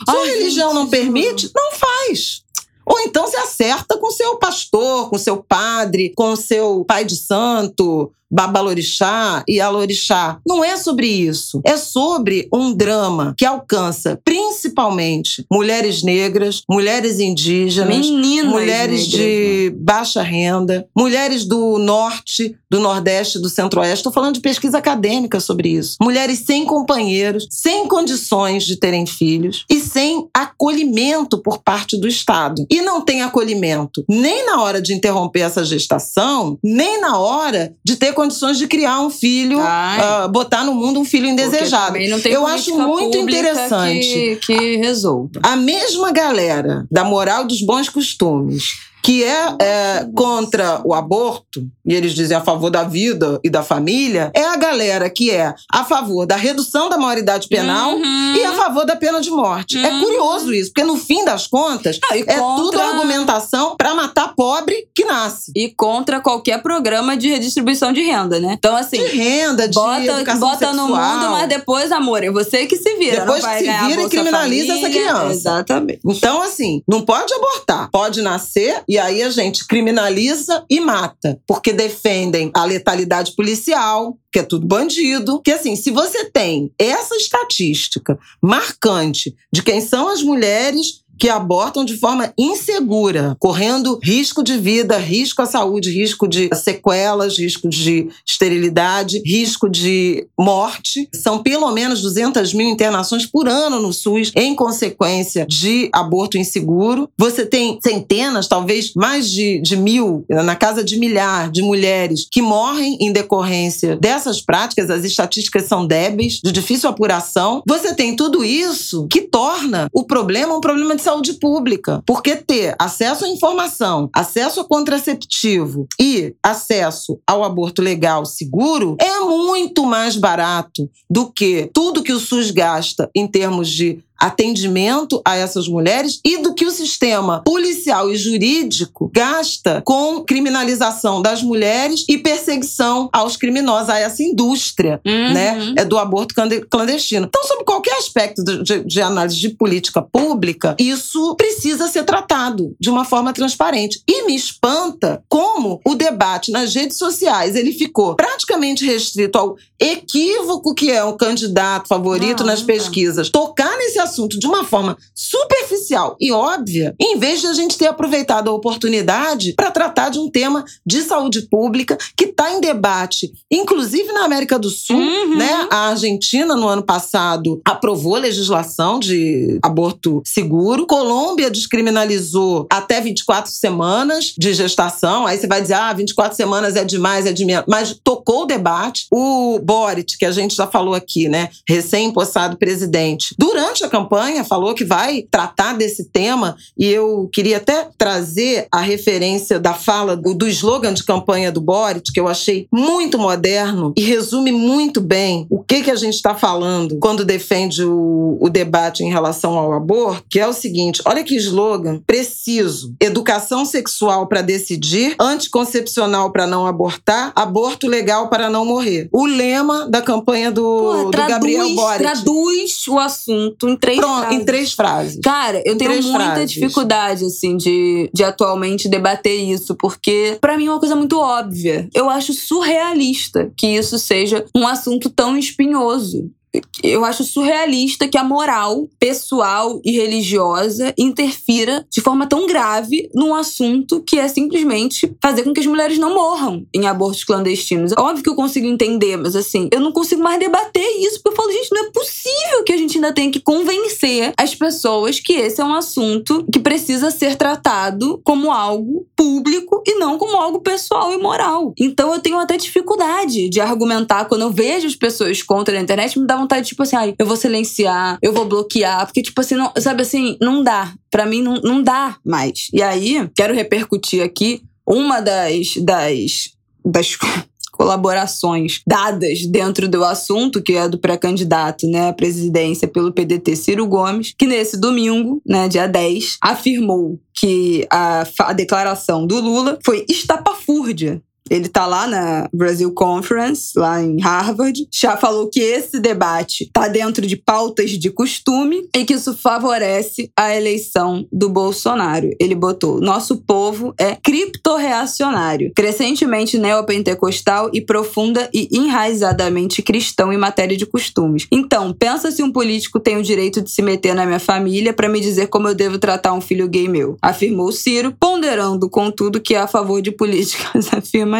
Se a religião gente, não permite, não faz. Ou então se acerta com seu pastor, com seu padre, com seu pai de santo, Babalorixá e Alorixá. Não é sobre isso. É sobre um drama que alcança principalmente mulheres negras, mulheres indígenas, Meninas mulheres negras, de né? baixa renda, mulheres do norte, do nordeste, do centro-oeste. Estou falando de pesquisa acadêmica sobre isso. Mulheres sem companheiros, sem condições de terem filhos e sem acolhimento por parte do Estado. E não tem acolhimento nem na hora de interromper essa gestação, nem na hora de ter condições de criar um filho, uh, botar no mundo um filho indesejado. Eu acho muito interessante que, que resolva. A mesma galera da moral dos bons costumes que é, é, contra o aborto, e eles dizem a favor da vida e da família, é a galera que é a favor da redução da maioridade penal uhum. e a favor da pena de morte. É uhum. É curioso isso, porque no fim das contas, ah, é contra... tudo argumentação para matar pobre que nasce. E contra qualquer programa de redistribuição de renda, né? Então, assim. De renda, de bota, educação bota sexual. no mundo, mas depois, amor, é você que se vira. Depois que se vira e criminaliza essa Família. criança. Exatamente. Então, assim, não pode abortar. Pode nascer e aí a gente criminaliza e mata. Porque defendem a letalidade policial, que é tudo bandido. Que assim, se você tem essa estatística marcante de quem são as mulheres que abortam de forma insegura, correndo risco de vida, risco à saúde, risco de sequelas, risco de esterilidade, risco de morte. São pelo menos 200 mil internações por ano no SUS em consequência de aborto inseguro. Você tem centenas, talvez mais de, de mil, na casa de milhar de mulheres que morrem em decorrência dessas práticas. As estatísticas são débeis, de difícil apuração. Você tem tudo isso que torna o problema um problema de saúde pública. Porque ter acesso à informação, acesso a contraceptivo e acesso ao aborto legal seguro é muito mais barato do que tudo que o SUS gasta em termos de atendimento a essas mulheres e do que o sistema policial e jurídico gasta com criminalização das mulheres e perseguição aos criminosos, a essa indústria Uhum. né, é do aborto clandestino. Então, sobre qualquer aspecto de, de- de análise de política pública, isso precisa ser tratado de uma forma transparente. E me espanta como o debate nas redes sociais ele ficou praticamente restrito ao equívoco que é o candidato favorito Não, nas não pesquisas. Tocar nesse assunto de uma forma superficial e óbvia, em vez de a gente ter aproveitado a oportunidade para tratar de um tema de saúde pública que está em debate, inclusive na América do Sul, Uhum. né? A Argentina no ano passado aprovou legislação de aborto seguro. Colômbia descriminalizou até 24 semanas de gestação. Aí você vai dizer, ah, 24 semanas é demais, é de menos. Mas tocou o debate. O Boric, que a gente já falou aqui, né? Recém-impossado presidente, durante a campanha falou que vai tratar desse tema. E eu queria até trazer a referência da fala do, do slogan de campanha do Boric, que eu achei muito moderno e resume muito bem o que, que a gente está falando quando defende o, o debate em relação ao aborto, que é o seguinte: olha que slogan preciso. Educação sexual para decidir, anticoncepcional para não abortar, aborto legal para não morrer. O lema da campanha do, Porra, do traduz, Gabriel Boric. traduz o assunto em três Pronto, frases. em três frases. Cara, eu tenho três muita frases. dificuldade, assim, de, de atualmente debater isso, porque pra mim é uma coisa muito óbvia. Eu acho surrealista que isso seja um assunto tão espinhoso. Eu acho surrealista que a moral pessoal e religiosa interfira de forma tão grave num assunto que é simplesmente fazer com que as mulheres não morram em abortos clandestinos. Óbvio que eu consigo entender, mas assim, eu não consigo mais debater isso, porque eu falo, gente, não é possível que a gente ainda tenha que convencer as pessoas que esse é um assunto que precisa ser tratado como algo público e não como algo pessoal e moral. Então eu tenho até dificuldade de argumentar quando eu vejo as pessoas contra na internet, me dá vontade, tipo assim, ai, eu vou silenciar, eu vou bloquear, porque, tipo assim, não, sabe assim, não dá. Pra mim, não, não dá mais. E aí, quero repercutir aqui uma das. das, das colaborações dadas dentro do assunto, que é do pré-candidato né, à presidência pelo PDT Ciro Gomes, que nesse domingo, né, dia 10, afirmou que a, a declaração do Lula foi estapafúrdia. Ele tá lá na Brasil Conference, lá em Harvard, já falou que esse debate tá dentro de pautas de costume e que isso favorece a eleição do Bolsonaro. Ele botou: nosso povo é criptorreacionário, crescentemente neopentecostal e profunda e enraizadamente cristão em matéria de costumes. Então, pensa se um político tem o direito de se meter na minha família para me dizer como eu devo tratar um filho gay meu, afirmou Ciro, ponderando, contudo, que é a favor de políticas afirmativas.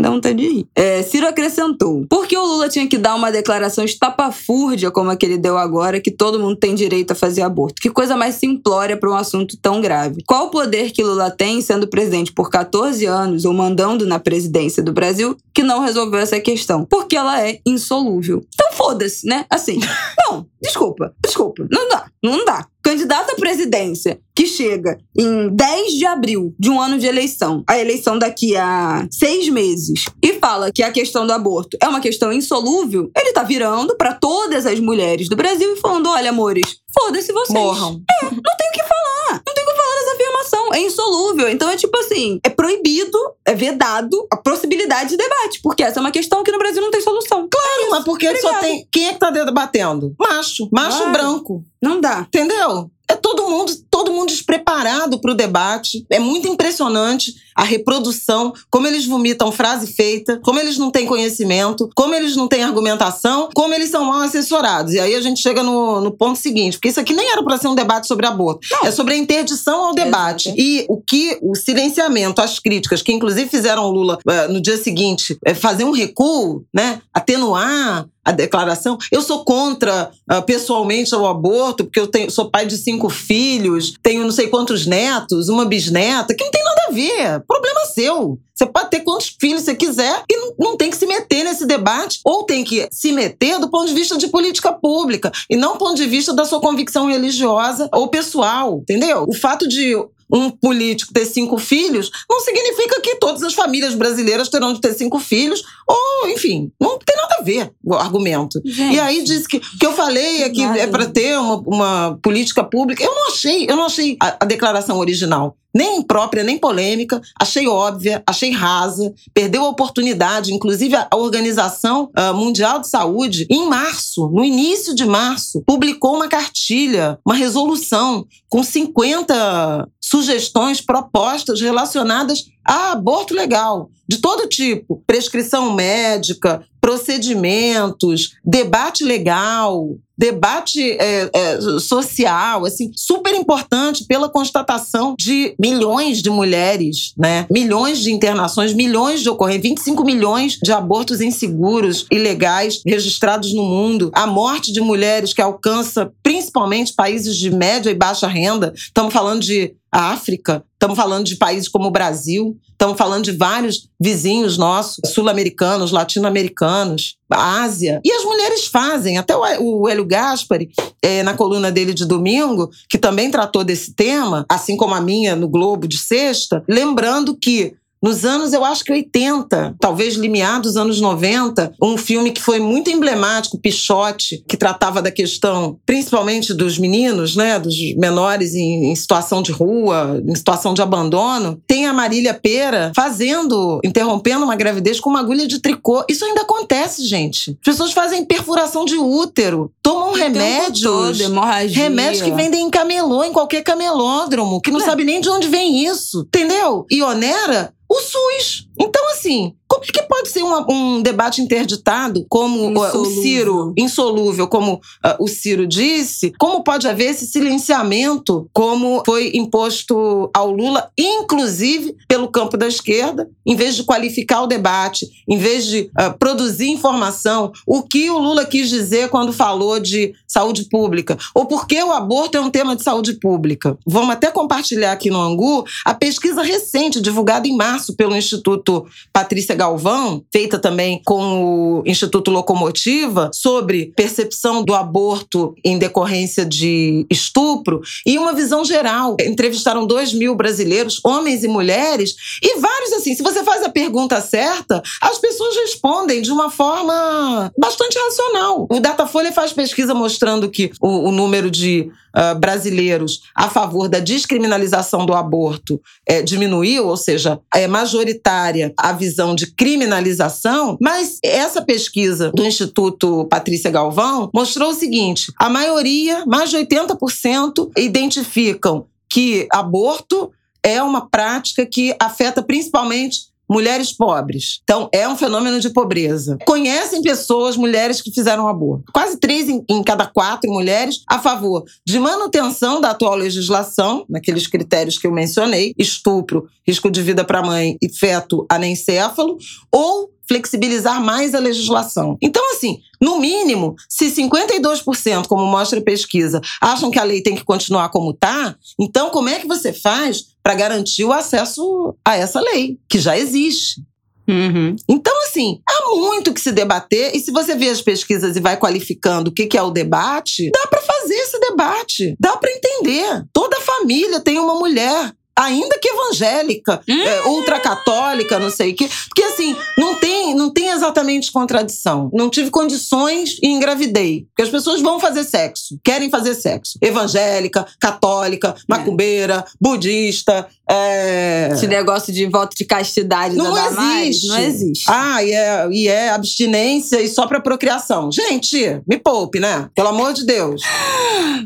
Não tá de rir. É, Ciro acrescentou: por que o Lula tinha que dar uma declaração estapafúrdia como a que ele deu agora, que todo mundo tem direito a fazer aborto? Que coisa mais simplória para um assunto tão grave. Qual o poder que Lula tem sendo presidente por 14 anos ou mandando na presidência do Brasil que não resolveu essa questão? Porque ela é insolúvel. Então foda-se, né? Assim, não, desculpa, desculpa. Não dá, não dá. Candidato à presidência que chega em 10 de abril de um ano de eleição, a eleição daqui a seis meses, e fala que a questão do aborto é uma questão insolúvel, ele tá virando pra todas as mulheres do Brasil e falando: olha, amores, foda-se vocês. Morram. Não tem o que falar. Não tem o que falar dessa afirmação. é insolúvel. Então é tipo assim, é proibido, é vedado a possibilidade de debate, porque essa é uma questão que no Brasil não tem solução. Claro, é mas porque Obrigada. só tem. Quem é que tá debatendo? Macho. Macho branco. Não dá. Entendeu? É todo mundo, todo mundo despreparado para o debate. É muito impressionante a reprodução, como eles vomitam frase feita, como eles não têm conhecimento, como eles não têm argumentação, como eles são mal assessorados. E aí a gente chega no, no ponto seguinte, porque isso aqui nem era para ser um debate sobre aborto, não. é sobre a interdição ao debate. É. E o que o silenciamento, as críticas, que inclusive fizeram o Lula uh, no dia seguinte uh, fazer um recuo, né, atenuar a declaração. Eu sou contra, uh, pessoalmente, o aborto, porque eu tenho, sou pai de cinco filhos, tenho não sei quantos netos, uma bisneta, que não tem nada a ver. Problema seu. Você pode ter quantos filhos você quiser e não tem que se meter nesse debate, ou tem que se meter do ponto de vista de política pública, e não do ponto de vista da sua convicção religiosa ou pessoal, entendeu? O fato de um político ter cinco filhos, não significa que todas as famílias brasileiras terão de ter cinco filhos, ou, enfim, não tem nada a ver o argumento. Gente, e aí diz que o que eu falei é que é para ter uma, uma política pública. Eu não achei, eu não achei a, a declaração original nem imprópria, nem polêmica, achei óbvia, achei rasa, perdeu a oportunidade, inclusive a Organização uh, Mundial de Saúde, em março, no início de março, publicou uma cartilha, uma resolução com 50 sugestões, propostas relacionadas a aborto legal, de todo tipo, prescrição médica, procedimentos, debate legal, debate é, é, social, assim, super importante pela constatação de milhões de mulheres, né? Milhões de internações, milhões de ocorrências, 25 milhões de abortos inseguros, ilegais, registrados no mundo, a morte de mulheres que alcança principalmente países de média e baixa renda. Estamos falando de África, estamos falando de países como o Brasil, estamos falando de vários vizinhos nossos, sul-americanos, latino-americanos, Ásia. E as mulheres fazem. Até o Hélio Gaspari, é, na coluna dele de domingo, que também tratou desse tema, assim como a minha no Globo de sexta, lembrando que nos anos, eu acho que 80, talvez limiar dos anos 90, um filme que foi muito emblemático, Pichote, que tratava da questão principalmente dos meninos, né, dos menores em, em situação de rua, em situação de abandono. Tem a Marília Pera fazendo, interrompendo uma gravidez com uma agulha de tricô. Isso ainda acontece, gente. As pessoas fazem perfuração de útero, tomam remédios, todo, remédios que vendem em camelô, em qualquer camelódromo, que não é. sabe nem de onde vem isso, entendeu? E onera o SUS. Então, assim, como é que pode ser uma, um debate interditado, como insolúvel. o Ciro, insolúvel, como uh, o Ciro disse? Como pode haver esse silenciamento, como foi imposto ao Lula, inclusive pelo campo da esquerda, em vez de qualificar o debate, em vez de uh, produzir informação, o que o Lula quis dizer quando falou de saúde pública, ou por que o aborto é um tema de saúde pública? Vamos até compartilhar aqui no Angu a pesquisa recente, divulgada em março pelo Instituto Patrícia Galvão, feita também com o Instituto Locomotiva, sobre percepção do aborto em decorrência de estupro e uma visão geral. Entrevistaram dois mil brasileiros, homens e mulheres, e vários assim. Se você faz a pergunta certa, as pessoas respondem de uma forma bastante racional. O Datafolha faz pesquisa mostrando que o, o número de uh, brasileiros a favor da descriminalização do aborto é, diminuiu, ou seja, é majoritária a visão de criminalização, mas essa pesquisa do Instituto Patrícia Galvão mostrou o seguinte: a maioria, mais de 80%, identificam que aborto é uma prática que afeta principalmente mulheres pobres. Então, é um fenômeno de pobreza. Conhecem pessoas, mulheres que fizeram aborto. Quase três em, em, cada quatro mulheres a favor de manutenção da atual legislação, naqueles critérios que eu mencionei: estupro, risco de vida para mãe e feto anencéfalo, ou flexibilizar mais a legislação. Então, assim, no mínimo, se 52%, como mostra a pesquisa, acham que a lei tem que continuar como está, então como é que você faz para garantir o acesso a essa lei, que já existe? Uhum. Então, assim, há muito que se debater, e se você vê as pesquisas e vai qualificando o que é o debate, dá para fazer esse debate, dá para entender. Toda família tem uma mulher ainda que evangélica, Hum. é, ultracatólica, não sei o quê. Porque assim, não tem, não tem exatamente contradição. Não tive condições e engravidei. Porque as pessoas vão fazer sexo, querem fazer sexo. Evangélica, católica, macumbeira, budista. é, Esse negócio de voto de castidade Não da Damares, existe. não existe. Ah, e é, e é abstinência e só pra procriação. Gente, me poupe, né? Pelo amor de Deus.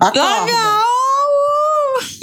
Acorda. Legal!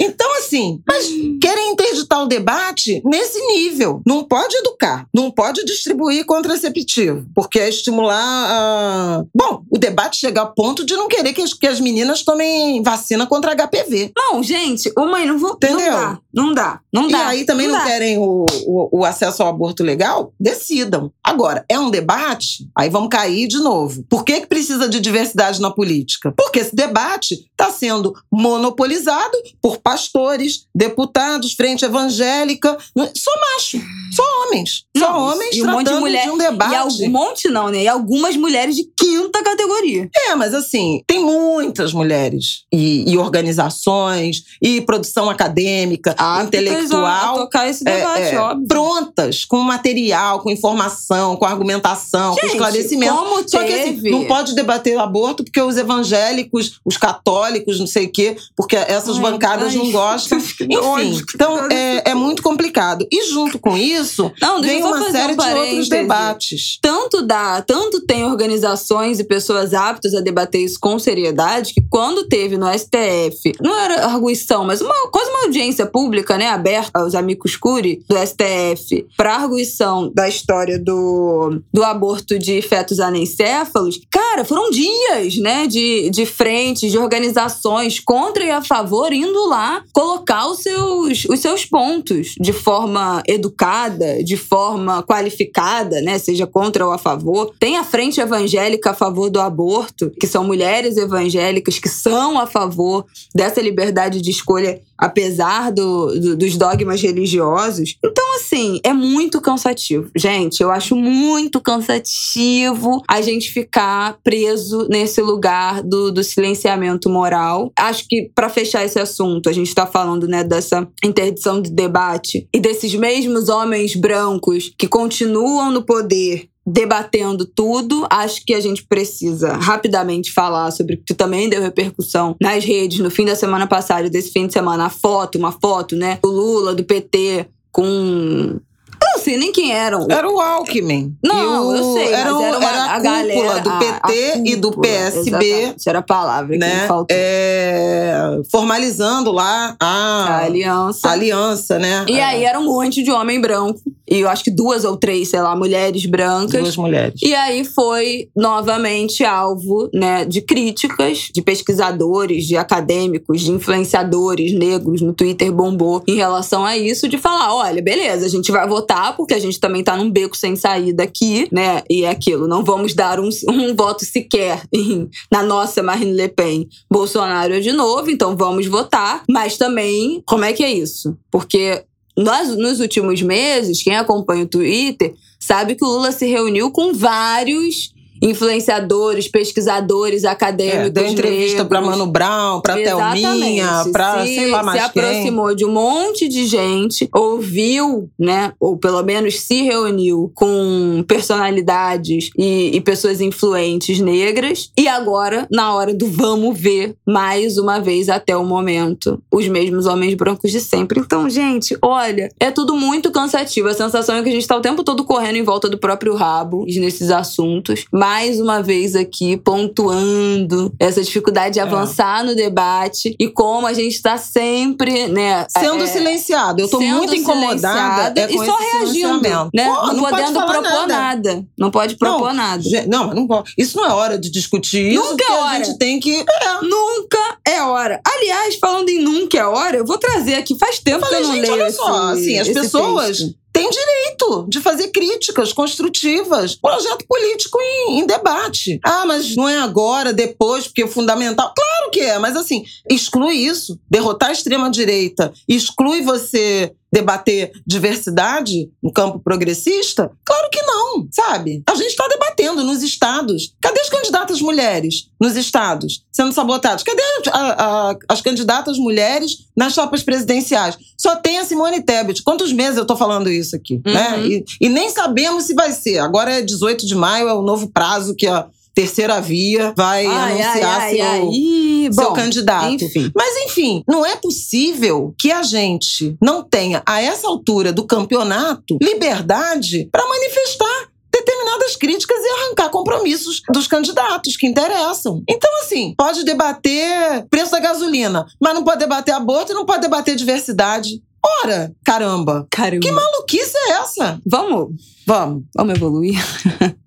Então, assim, mas querem interditar o debate nesse nível. Não pode educar, não pode distribuir contraceptivo, porque é estimular. a- Bom, o debate chega ao ponto de não querer que as, que as meninas tomem vacina contra HPV. Não, gente, ô mãe, não vou. Entendeu? Não dá, não dá, não E dá. aí também não, dá. querem o, o, o acesso ao aborto legal? Decidam. Agora, é um debate? Aí vamos cair de novo. Por que, que precisa de diversidade na política? Porque esse debate está sendo monopolizado por pastores, deputados, frente evangélica. Só macho, só homens. Só Não, homens e um monte de mulher- um debate. E algum monte não, né? E algumas mulheres de quinta categoria. É, mas assim, tem muitas mulheres e, e organizações e produção acadêmica, A intelectual. tocar esse é, debate, é, óbvio. prontas, com material, com informação, com argumentação, com Gente, esclarecimento. como Só que assim, teve- não pode debater o aborto porque os evangélicos, os católicos, não sei o quê, porque essas Ai, bancadas ai, não gostam. Que Enfim, que então é, é muito complicado. E junto com isso, Não, vem uma fazer série um de outros debates. tanto dá, tanto tem organizações e pessoas aptas a debater isso com seriedade, que quando teve no STF, não era arguição, mas uma, quase uma audiência pública, né, aberta aos amigos curi do STF, para arguição da história do, do aborto de fetos anencéfalos, cara, foram dias, né, de, de frentes, de organizações contra e a favor, indo lá colocar os seus, os seus pontos de forma educada, de forma qualificada, né, seja contra ou a favor. Tem a frente evangélica a favor do aborto, que são mulheres evangélicas que são a favor dessa liberdade de escolha, apesar do, do- dos dogmas religiosos. Então, assim, é muito cansativo. Gente, eu acho muito cansativo a gente ficar preso nesse lugar do, do silenciamento moral. Acho que, para fechar esse assunto, a gente tá falando, né, dessa interdição de debate e desses mesmos homens brancos que continuam no poder debatendo tudo, acho que a gente precisa rapidamente falar sobre o que também deu repercussão nas redes no fim da semana passada desse fim de semana, a foto, uma foto, né, do Lula, do PT, com... Eu não sei nem quem eram. Era o Alckmin. Não, o- eu sei, era, mas era, uma, era a, a cúpula galera, do a- PT a e do cúpula, PSB. exatamente, Era a palavra que Né? me faltou. É, formalizando lá a, a aliança. a aliança, né? E aí era um monte de homem branco. E eu acho que duas ou três, sei lá, mulheres brancas. Duas mulheres. E aí foi novamente alvo né, de críticas de pesquisadores, de acadêmicos, de influenciadores negros no Twitter bombou em relação a isso, de falar: olha, beleza, a gente vai votar porque a gente também tá num beco sem saída aqui, né? E é aquilo, não vamos dar um, um voto sequer em- na nossa Marine Le Pen. Bolsonaro de novo, então vamos votar. Mas também, como é que é isso? Porque nós, nos últimos meses, quem acompanha o Twitter sabe que o Lula se reuniu com vários influenciadores, pesquisadores, É, acadêmicos. deu entrevista pra Mano Brown, pra Thelminha, pra se, sei lá mais se quem. aproximou de um monte de gente, ouviu, né? Ou pelo menos se reuniu com personalidades e, e pessoas influentes negras. E agora, na hora do vamos ver, mais uma vez até o momento, os mesmos homens brancos de sempre. Então, gente, olha, é tudo muito cansativo. A sensação é que a gente tá o tempo todo correndo em volta do próprio rabo nesses assuntos. Mais uma vez aqui, pontuando essa dificuldade de É. avançar no debate e como a gente tá sempre, né? Sendo é, silenciado. Eu tô sendo muito incomodada é e só reagindo, né? Pô, não, não pode podendo propor nada. nada. Não pode propor nada. Gente, Não, não pode. Isso não é hora de discutir isso. Nunca é porque a hora. gente tem que. Nunca é hora. Aliás, falando em nunca é hora, eu vou trazer aqui. Faz tempo Falei, que eu não gente, leio olha só, esse- assim, as pessoas texto. Têm direito de fazer críticas construtivas. Projeto político em, em debate. Ah, mas não é agora, depois, porque é fundamental. Claro que é, mas assim, exclui isso. Derrotar a extrema-direita exclui você debater diversidade no campo progressista? Claro que não, sabe? A gente está debatendo nos estados. Cadê as candidatas mulheres nos estados sendo sabotadas? Cadê a, a, as candidatas mulheres nas chapas presidenciais? Só tem a Simone Tebet. Quantos meses eu estou falando isso aqui? Né? Uhum. E, e nem sabemos se vai ser. Agora é 18 de maio, é o novo prazo que a terceira via vai Ai, anunciar ai, seu, ai, seu Bom, candidato. Enfim. Mas enfim, não é possível que a gente não tenha, a essa altura do campeonato, liberdade para manifestar determinadas críticas e arrancar compromissos dos candidatos que interessam. Então, assim, pode debater preço da gasolina, mas não pode debater aborto e não pode debater diversidade. Ora, caramba, Caramba. que maluquice é essa? Vamos, Vamos. vamos evoluir.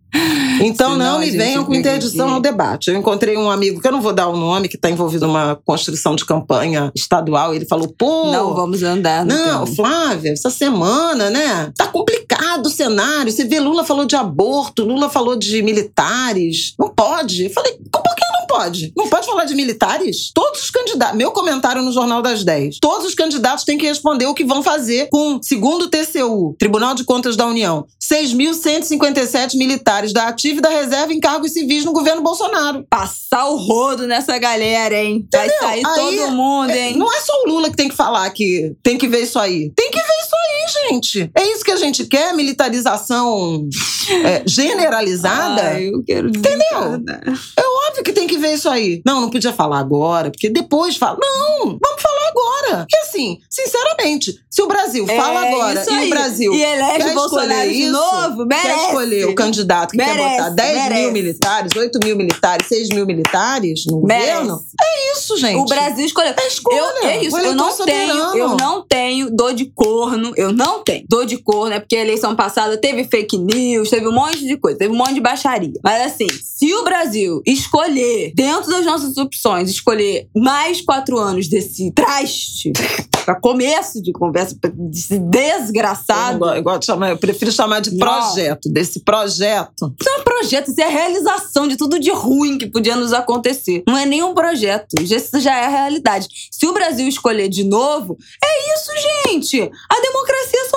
Então Senão não me venham com interdição aqui. ao debate. Eu encontrei um amigo, que eu não vou dar o nome, que está envolvido numa construção de campanha estadual. Ele falou, pô... Não vamos andar Não, tempo. Flávia, essa semana, né? Tá complicado o cenário. Você vê, Lula falou de aborto, Lula falou de militares. Não pode. Eu falei, por que pode? Não pode falar de militares? Todos os candidatos. Meu comentário no Jornal das 10. Todos os candidatos têm que responder o que vão fazer com, segundo o TCU, Tribunal de Contas da União, 6.157 militares da ativa e da reserva em cargos civis no governo Bolsonaro. Passar o rodo nessa galera, hein? Vai Entendeu? sair Aí, todo mundo, É, hein? Não é só o Lula que tem que falar que tem que ver isso aí. Tem que ver isso aí, gente. É isso que a gente quer, militarização é, generalizada. Ai, eu quero Entendeu? Óbvio que tem que ver isso aí. Não, não podia falar agora, porque depois fala. Não, vamos falar agora. E assim, sinceramente, se o Brasil fala É agora isso e o Brasil E elege quer Bolsonaro escolher de isso, novo, merece. quer escolher o candidato que quer Merece, botar 10 merece. mil militares, 8 mil militares, 6 mil militares no Merece. governo, é isso, gente. O Brasil escolheu. É escolha. Eu, é isso, eu não tenho, eu não tenho dor de corno, eu não tenho dor de corno, é porque a eleição passada teve fake news, teve um monte de coisa, teve um monte de baixaria. Mas assim, se o Brasil escolher, dentro das nossas opções, escolher mais quatro anos desse traste, pra começo de conversa, não desgraçado, eu gosto de chamar- eu prefiro chamar de Não. projeto, desse projeto. Isso é um projeto, isso é a realização de tudo de ruim que podia nos acontecer. Não é nenhum projeto, isso já é a realidade. Se o Brasil escolher de novo, é isso, gente! A democracia é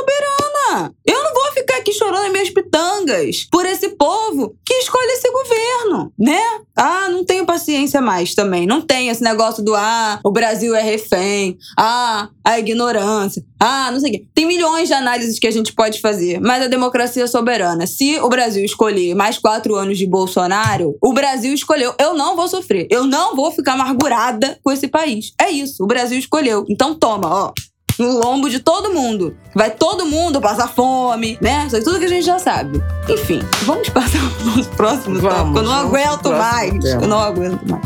Eu não vou ficar aqui chorando as minhas pitangas por esse povo que escolhe esse governo, né? Ah, não tenho paciência mais também. Não tem esse negócio do ah, o Brasil é refém, ah, a ignorância, ah, não sei o quê. Tem milhões de análises que a gente pode fazer, mas a democracia é soberana. Se o Brasil escolher mais quatro anos de Bolsonaro, o Brasil escolheu. Eu não vou sofrer. Eu não vou ficar amargurada com esse país. É isso. O Brasil escolheu. Então toma, ó. No lombo de todo mundo. Vai todo mundo passar fome, né? Isso é tudo que a gente já sabe. Enfim, vamos passar para os próximos Vamos, tópicos. Eu não aguento mais. Eu não aguento mais.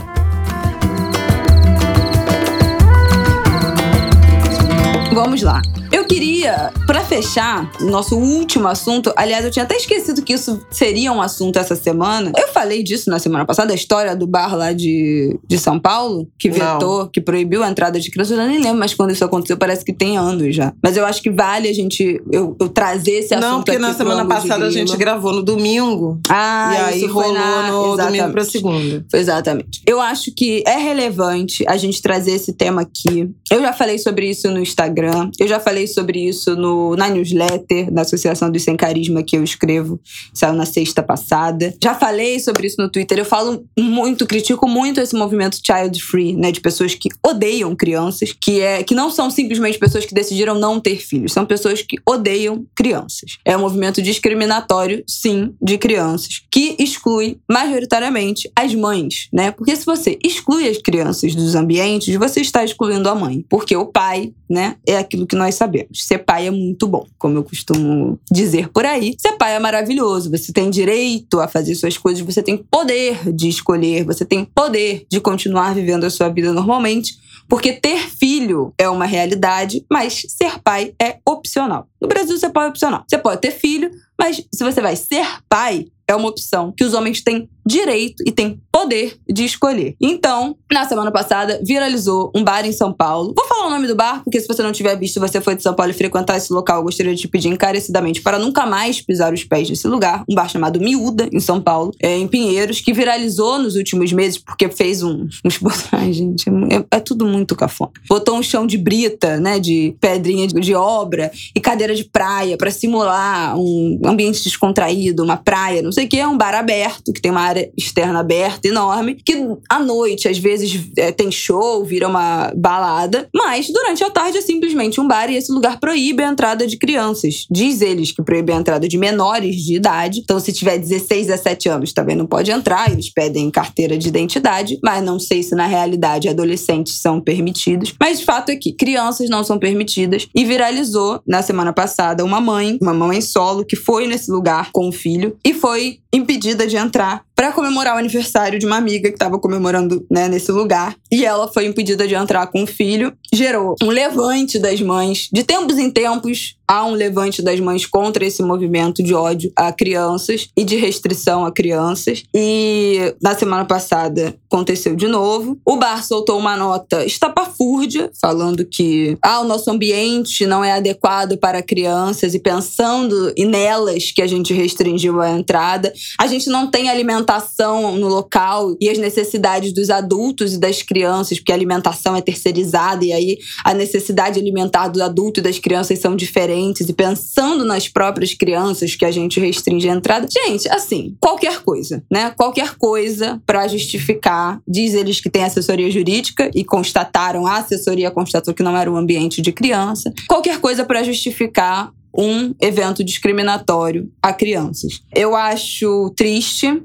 Vamos lá. Eu queria, pra fechar, nosso último assunto. Aliás, eu tinha até esquecido que isso seria um assunto essa semana. Eu falei disso na semana passada, a história do bar lá de, de São Paulo, que Não. vetou, que proibiu a entrada de crianças. Eu nem lembro mais quando isso aconteceu, parece que tem anos já. Mas eu acho que vale a gente eu, eu trazer esse assunto. Não, porque na semana passada a gente gravou no domingo. Ah, e aí rolou na- no domingo Exatamente. pra segunda. Exatamente. Eu acho que é relevante a gente trazer esse tema aqui. Eu já falei sobre isso no Instagram, eu já falei sobre isso no, na newsletter da Associação dos Sem Carisma que eu escrevo, saiu na sexta passada. Já falei sobre isso no Twitter. Eu falo muito, critico muito esse movimento child free, né, de pessoas que odeiam crianças, que é que não são simplesmente pessoas que decidiram não ter filhos, são pessoas que odeiam crianças. É um movimento discriminatório, sim, de crianças, que exclui majoritariamente as mães, né? Porque se você exclui as crianças dos ambientes, você está excluindo a mãe, porque o pai, né, é aquilo que nós sabemos. Ser pai é muito bom, como eu costumo dizer por aí. Ser pai é maravilhoso, você tem direito a fazer suas coisas, você tem poder de escolher, você tem poder de continuar vivendo a sua vida normalmente. Porque ter filho é uma realidade, mas ser pai é opcional. No Brasil, ser pai é opcional. Você pode ter filho, mas se você vai ser pai, é uma opção que os homens têm direito e tem poder de escolher. Então, na semana passada, viralizou um bar em São Paulo. Vou falar o nome do bar, porque se você não tiver visto, você foi de São Paulo e frequentar esse local, eu gostaria de te pedir encarecidamente para nunca mais pisar os pés nesse lugar. Um bar chamado Miúda, em São Paulo, é, em Pinheiros, que viralizou nos últimos meses, porque fez um, uns. Ai, gente, é, é tudo muito cafona. Botou um chão de brita, né, de pedrinha de, de obra e cadeira de praia para simular um ambiente descontraído, uma praia, não sei o que. É um bar aberto, que tem uma área externa aberta enorme, que à noite, às vezes, é, tem show, vira uma balada, mas durante a tarde é simplesmente um bar e esse lugar proíbe a entrada de crianças. Diz eles que proíbe a entrada de menores de idade. Então, se tiver 16, 17 anos, também não pode entrar. Eles pedem carteira de identidade, mas não sei se na realidade adolescentes são permitidos. Mas o fato é que crianças não são permitidas e viralizou na semana passada uma mãe, uma mãe solo, que foi nesse lugar com o filho e foi impedida de entrar para comemorar o aniversário de uma amiga que estava comemorando né, nesse lugar. E ela foi impedida de entrar com o filho. Gerou um levante das mães. De tempos em tempos, há um levante das mães contra esse movimento de ódio a crianças e de restrição a crianças. E na semana passada aconteceu de novo. O bar soltou uma nota estapafúrdia, falando que ah, o nosso ambiente não é adequado para crianças e pensando nelas que a gente restringiu a entrada. A gente não tem alimentação no local e as necessidades dos adultos e das crianças, porque a alimentação é terceirizada e aí a necessidade alimentar do adulto e das crianças são diferentes. E pensando nas próprias crianças que a gente restringe a entrada. Gente, assim, qualquer coisa, né? Qualquer coisa para justificar. Diz eles que tem assessoria jurídica e constataram, a assessoria constatou que não era um ambiente de criança. Qualquer coisa para justificar um evento discriminatório a crianças. Eu acho triste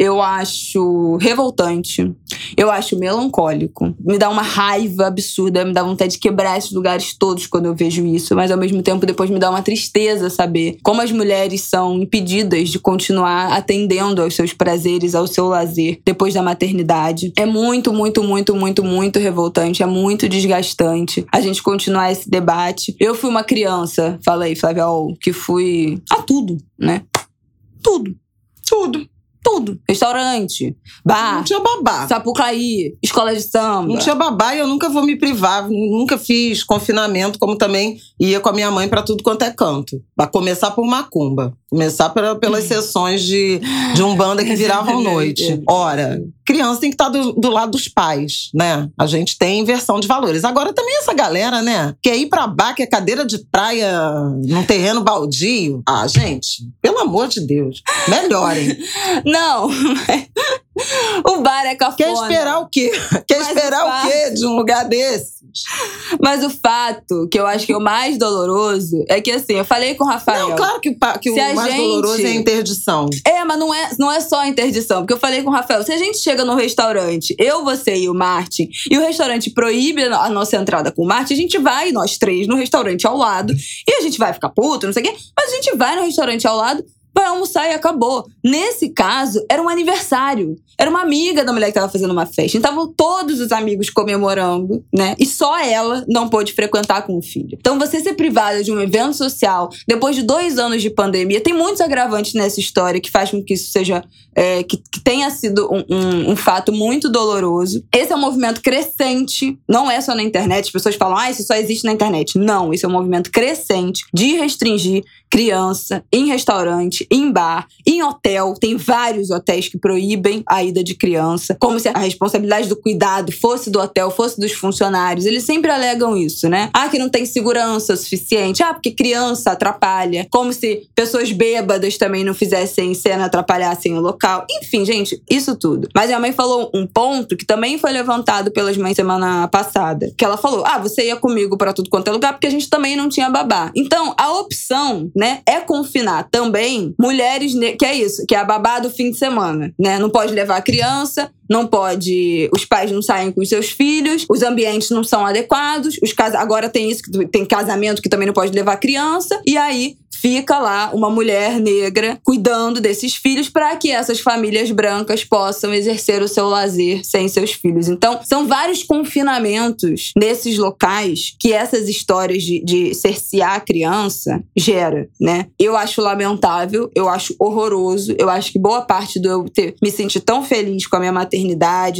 eu acho revoltante, eu acho melancólico. Me dá uma raiva absurda, me dá vontade de quebrar esses lugares todos quando eu vejo isso, mas ao mesmo tempo depois me dá uma tristeza saber como as mulheres são impedidas de continuar atendendo aos seus prazeres, ao seu lazer depois da maternidade. É muito, muito, muito, muito, muito revoltante, é muito desgastante a gente continuar esse debate. Eu fui uma criança, falei, Flávia, que fui a tudo, né? Tudo. Tudo. Tudo. Restaurante, bar. Não tinha babá. Sapucaí, escola de samba. Não tinha babá e eu nunca vou me privar. Nunca fiz confinamento, como também ia com a minha mãe para tudo quanto é canto. Pra começar por macumba. Começar pela, pelas sessões de, de umbanda que viravam noite. Ora, criança tem que estar tá do, do, lado dos pais, né? A gente tem inversão de valores. Agora também essa galera, né? Quer ir pra bar, que é cadeira de praia num terreno baldio. Ah, gente, pelo amor de Deus, melhorem. Não, o bar é cafona. Quer esperar o quê? Quer Mas esperar o, o quê de um lugar desse? Mas o fato que eu acho que é o mais doloroso é que, assim, eu falei com o Rafael. Não, claro que, que o mais gente... doloroso é a interdição. É, mas não é, não é só a interdição. Porque eu falei com o Rafael: se a gente chega num restaurante, eu, você e o Martin, e o restaurante proíbe a nossa entrada com o Martin, a gente vai, nós três, no restaurante ao lado, e a gente vai ficar puto, não sei o quê, mas a gente vai no restaurante ao lado vai almoçar e acabou. Nesse caso, era um aniversário. Era uma amiga da mulher que estava fazendo uma festa. Então, estavam todos os amigos comemorando, né? E só ela não pôde frequentar com o filho. Então, você ser privada de um evento social, depois de dois anos de pandemia, tem muitos agravantes nessa história que faz com que isso seja. É, que, que, tenha sido um, um, um, fato muito doloroso. Esse é um movimento crescente, não é só na internet. As pessoas falam, ah, isso só existe na internet. Não, isso é um movimento crescente de restringir criança em restaurante, em bar, em hotel. Tem vários hotéis que proíbem a ida de criança, como se a responsabilidade do cuidado fosse do hotel, fosse dos funcionários. Eles sempre alegam isso, né? Ah, que não tem segurança suficiente. Ah, porque criança atrapalha. Como se pessoas bêbadas também não fizessem cena, atrapalhassem o local. Enfim, gente, isso tudo. Mas minha mãe falou um ponto que também foi levantado pelas mães semana passada. Que ela falou: ah, você ia comigo para tudo quanto é lugar, porque a gente também não tinha babá. Então, a opção né, é confinar também mulheres, que é isso, que é a babá do fim de semana, né? Não pode levar a criança, não pode, os pais não saem com os seus filhos, os ambientes não são adequados, os cas... agora tem isso, tem casamento que também não pode levar criança, e aí fica lá uma mulher negra cuidando desses filhos para que essas famílias brancas possam exercer o seu lazer sem seus filhos. Então, são vários confinamentos nesses locais que essas histórias de, de cercear a criança gera, né? Eu acho lamentável, eu acho horroroso, eu acho que boa parte do eu ter me sentir tão feliz com a minha maternidade,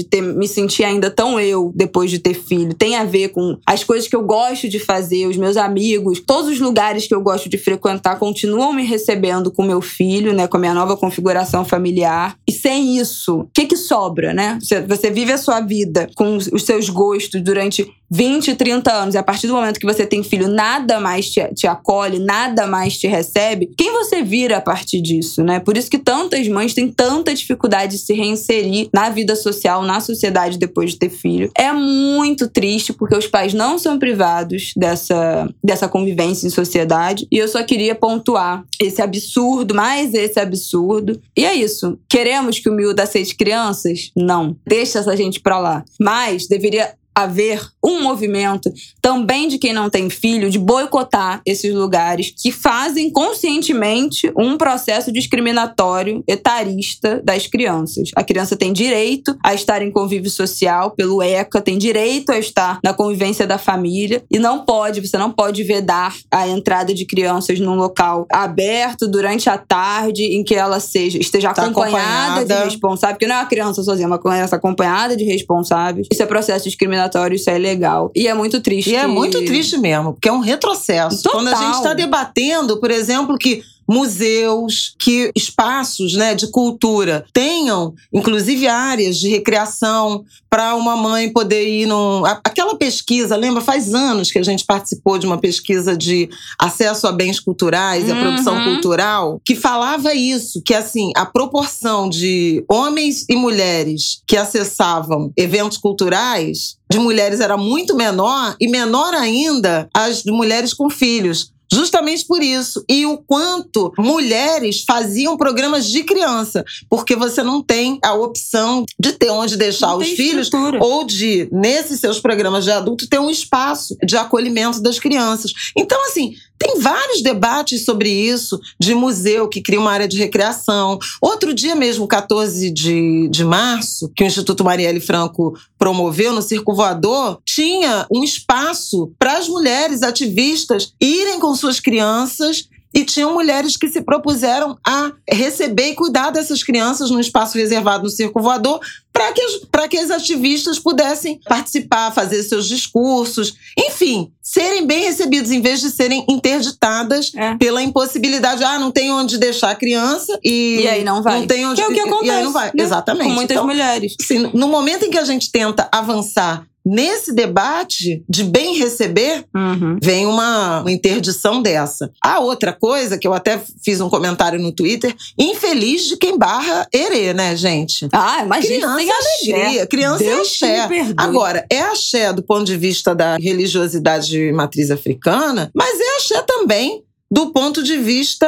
ter me sentir ainda tão eu depois de ter filho, tem a ver com as coisas que eu gosto de fazer, os meus amigos, todos os lugares que eu gosto de frequentar continuam me recebendo com meu filho, né, com a minha nova configuração familiar. E sem isso, o que que sobra, né? Você, você vive a sua vida com os seus gostos durante 20, 30 anos, e a partir do momento que você tem filho, nada mais te, te acolhe, nada mais te recebe, quem você vira a partir disso, né? Por isso que tantas mães têm tanta dificuldade de se reinserir na vida social, na sociedade depois de ter filho. É muito triste, porque os pais não são privados dessa, dessa convivência em sociedade. E eu só queria pontuar esse absurdo, mais esse absurdo. E é isso. Queremos que o miúdo aceite crianças? Não. Deixa essa gente pra lá. Mas deveria haver um movimento também de quem não tem filho de boicotar esses lugares que fazem conscientemente um processo discriminatório etarista das crianças. A criança tem direito a estar em convívio social pelo ECA, tem direito a estar na convivência da família e não pode, você não pode vedar a entrada de crianças num local aberto durante a tarde em que ela seja esteja Tá acompanhada, acompanhada. de responsável, porque não é uma criança sozinha, é uma criança acompanhada de responsáveis. Isso é processo discriminatório, isso é legal. E é muito triste. E é muito triste mesmo, porque é um retrocesso. Total. Quando a gente está debatendo, por exemplo, que museus, que espaços né, de cultura tenham, inclusive, áreas de recreação para uma mãe poder ir num. Aquela pesquisa, lembra? Faz anos que a gente participou de uma pesquisa de acesso a bens culturais e a produção Uhum. cultural, que falava isso, que assim, a proporção de homens e mulheres que acessavam eventos culturais de mulheres era muito menor e menor ainda as de mulheres com filhos. Justamente por isso. E o quanto mulheres faziam programas de criança, porque você não tem a opção de ter onde deixar Não os filhos estrutura. ou de, nesses seus programas de adulto, ter um espaço de acolhimento das crianças. Então, assim, tem vários debates sobre isso, de museu que cria uma área de recreação. Outro dia mesmo, 14 de, de março, que o Instituto Marielle Franco promoveu no Circo Voador, tinha um espaço para as mulheres ativistas irem com suas crianças e tinham mulheres que se propuseram a receber e cuidar dessas crianças num espaço reservado no Circo Voador para que, pra que as ativistas pudessem participar, fazer seus discursos, enfim, serem bem recebidos em vez de serem interditadas É. pela impossibilidade, ah, não tem onde deixar a criança e, E aí não vai. Não tem onde Que é o que acontece. E aí não vai. né? Exatamente. Com muitas Então, mulheres. assim, no momento em que a gente tenta avançar nesse debate de bem receber, Uhum. vem uma, uma interdição dessa. A outra coisa, que eu até fiz um comentário no Twitter, infeliz de quem barra herê, né, gente? Ah, imagina, Criança sem é alegria, criança Deus te é axé. Agora, é axé do ponto de vista da religiosidade de matriz africana, mas é axé também do ponto de vista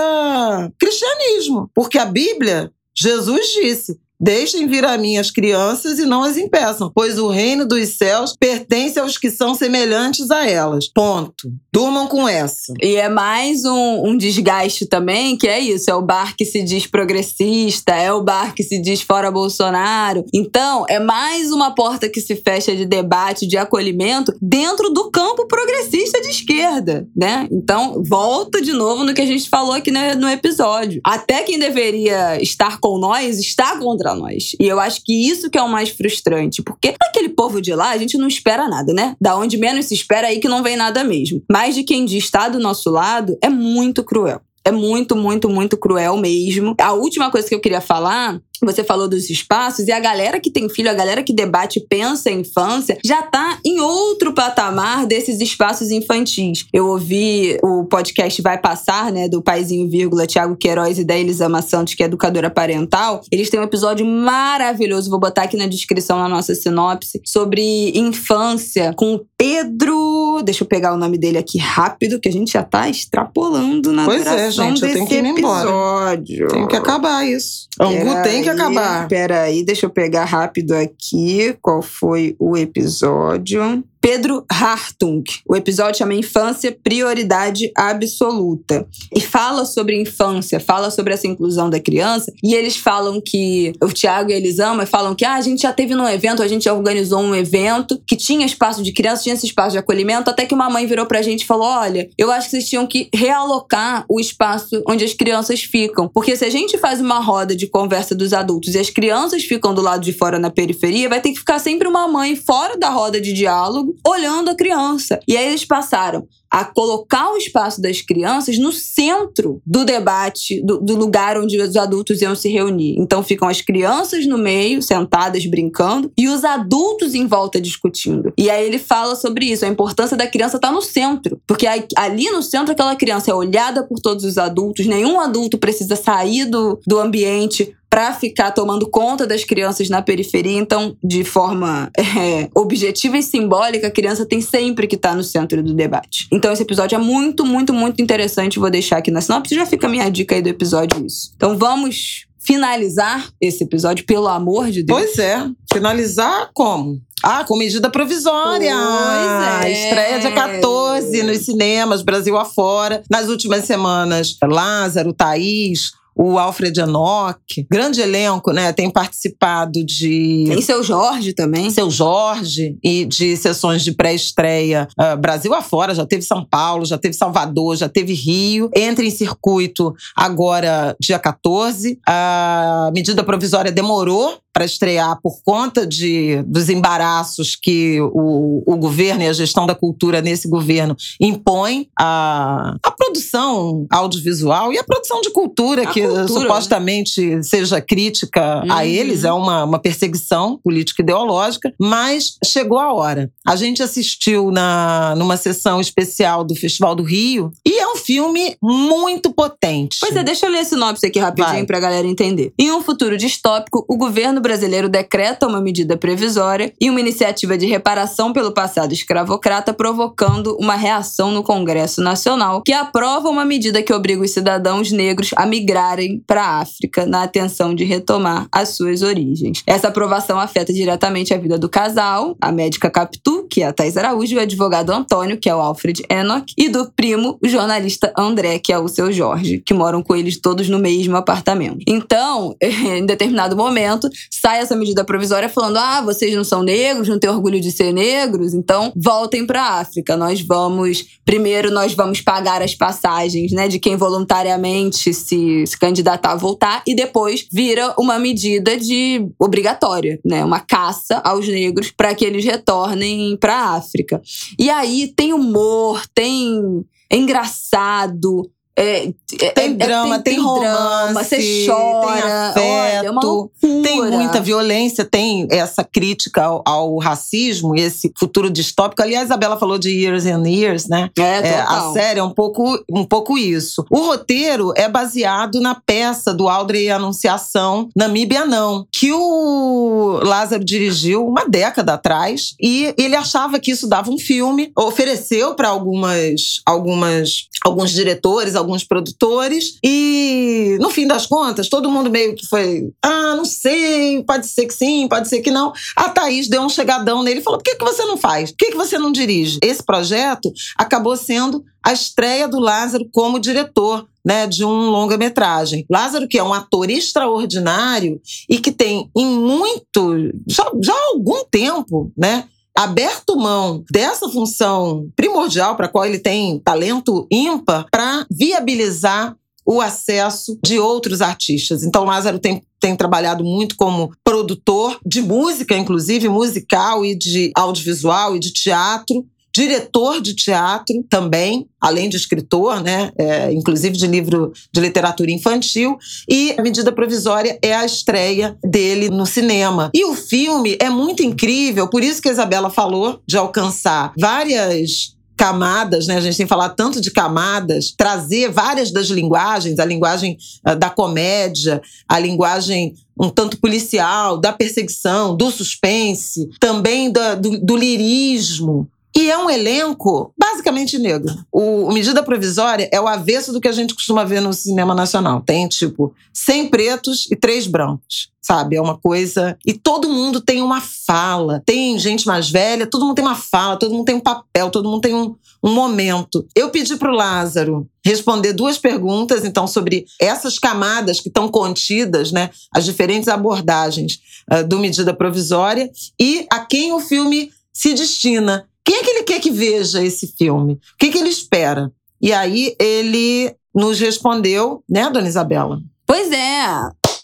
cristianismo. Porque a Bíblia, Jesus disse. Deixem vir a mim as crianças e não as impeçam, pois o reino dos céus pertence aos que são semelhantes a elas. Ponto. Durmam com essa. E é mais um, um desgaste também, que é isso: é o bar que se diz progressista, é o bar que se diz fora Bolsonaro. Então, é mais uma porta que se fecha de debate, de acolhimento, dentro do campo progressista de esquerda, né? Então, volta de novo no que a gente falou aqui no, episódio. Até quem deveria estar com nós está contra nós. E eu acho que isso que é o mais frustrante, porque aquele povo de lá, a gente não espera nada, né? Da onde menos se espera aí que não vem nada mesmo. Mas de quem está do nosso lado é muito cruel. É muito, muito, muito cruel mesmo. A última coisa que eu queria falar você falou dos espaços, e a galera que tem filho, a galera que debate e pensa em infância, já tá em outro patamar desses espaços infantis. Eu ouvi o podcast Vai Passar, né, do Paizinho Vírgula, Tiago Queiroz e da Elisama Santos, que é educadora parental. Eles têm um episódio maravilhoso, vou botar aqui na descrição na nossa sinopse, sobre infância com o Pedro. Deixa eu pegar o nome dele aqui rápido, que a gente já tá extrapolando na Pois é, duração gente, eu desse tenho que ir embora. episódio. Tem que acabar isso. Angu tem que acabar. Peraí, deixa eu pegar rápido aqui qual foi o episódio. Pedro Hartung. O episódio chama Infância Prioridade Absoluta. E fala sobre infância, fala sobre essa inclusão da criança. E eles falam que, o Tiago e a Elisama falam que ah, a gente já teve num evento, a gente organizou um evento que tinha espaço de criança, tinha esse espaço de acolhimento, até que uma mãe virou pra gente e falou: olha, eu acho que vocês tinham que realocar o espaço onde as crianças ficam. Porque se a gente faz uma roda de conversa dos adultos e as crianças ficam do lado de fora na periferia, vai ter que ficar sempre uma mãe fora da roda de diálogo, olhando a criança. E aí eles passaram a colocar o espaço das crianças no centro do debate, do, do, lugar onde os adultos iam se reunir. Então ficam as crianças no meio, sentadas, brincando, e os adultos em volta discutindo. E aí ele fala sobre isso, a importância da criança estar tá no centro. Porque ali no centro, aquela criança é olhada por todos os adultos, nenhum adulto precisa sair do, do ambiente para ficar tomando conta das crianças na periferia. Então, de forma é, objetiva e simbólica, a criança tem sempre que estar tá no centro do debate. Então, esse episódio é muito, muito, muito interessante. Vou deixar aqui na sinopse. Já fica a minha dica aí do episódio isso. Então, vamos finalizar esse episódio, pelo amor de Deus. Pois é. Finalizar como? Ah, com medida provisória. Pois é. Estreia dia 14 nos cinemas, Brasil afora. Nas últimas semanas, Lázaro, Thaís, o Alfred Enoch, grande elenco, né? Tem participado de. Tem seu Jorge também. Seu Jorge, e de sessões de pré-estreia uh, Brasil afora, já teve São Paulo, já teve Salvador, já teve Rio. Entra em circuito agora, dia 14. A medida provisória demorou para estrear por conta de, dos embaraços que o, o governo e a gestão da cultura nesse governo impõem a, a produção audiovisual e a produção de cultura, a que cultura, né? supostamente né? seja crítica uhum. a eles, é uma, uma perseguição política ideológica, mas chegou a hora. A gente assistiu na, numa sessão especial do Festival do Rio e é um filme muito potente. Pois é, deixa eu ler a sinopse aqui rapidinho para a galera entender. Em um futuro distópico, o governo brasileiro decreta uma medida previsória e uma iniciativa de reparação pelo passado escravocrata, provocando uma reação no Congresso Nacional, que aprova uma medida que obriga os cidadãos negros a migrarem para a África na atenção de retomar as suas origens. Essa aprovação afeta diretamente a vida do casal, a médica Capitu, que é a Thais Araújo, e o advogado Antônio, que é o Alfred Enoch, e do primo, o jornalista André, que é o seu Jorge, que moram com eles todos no mesmo apartamento. Então, em determinado momento, sai essa medida provisória falando: ah, vocês não são negros, não têm orgulho de ser negros, então voltem para a África. Nós vamos, primeiro, nós vamos pagar as passagens né, de quem voluntariamente se, se candidatar a voltar, e depois vira uma medida de obrigatória, né, uma caça aos negros para que eles retornem para a África. E aí tem humor, tem. É engraçado, é, é, tem é, drama, tem, tem, romance, drama, você chora, tem afeto, olha, tem muita violência, tem essa crítica ao, ao, racismo e esse futuro distópico. Aliás, a Isabela falou de Years and Years, né? É, é, a série é um pouco, um pouco isso. O roteiro é baseado na peça do Audrey Anunciação, Namíbia Não, que o Lázaro dirigiu uma década atrás e ele achava que isso dava um filme, ofereceu para algumas, algumas, alguns diretores, alguns produtores, e no fim das contas, todo mundo meio que foi: ah, não sei, pode ser que sim, pode ser que não. A Thaís deu um chegadão nele e falou: por que, que você não faz? Por que, que você não dirige? Esse projeto acabou sendo a estreia do Lázaro como diretor. Né, de um longa-metragem. Lázaro, que é um ator extraordinário e que tem em muito, já, já há algum tempo, né, aberto mão dessa função primordial para a qual ele tem talento ímpar para viabilizar o acesso de outros artistas. Então, Lázaro tem, tem trabalhado muito como produtor de música, inclusive musical e de audiovisual e de teatro diretor de teatro também, além de escritor, né? É, inclusive de livro de literatura infantil. E a medida provisória é a estreia dele no cinema. E o filme é muito incrível, por isso que a Isabela falou de alcançar várias camadas, né? A gente tem falado tanto de camadas, trazer várias das linguagens, a linguagem uh, da comédia, a linguagem um tanto policial, da perseguição, do suspense, também do, do, do lirismo, e é um elenco basicamente negro. O, o, Medida Provisória é o avesso do que a gente costuma ver no cinema nacional. Tem, tipo, 100 pretos e três brancos. sabe? É uma coisa. E todo mundo tem uma fala. Tem gente mais velha, todo mundo tem uma fala, todo mundo tem um papel, todo mundo tem um, um momento. Eu pedi para o Lázaro responder duas perguntas, então, sobre essas camadas que estão contidas, né? As diferentes abordagens uh, do medida provisória e a quem o filme se destina. Quem é que ele quer que veja esse filme? O que, que ele espera? E aí ele nos respondeu, né, dona Isabela? Pois é.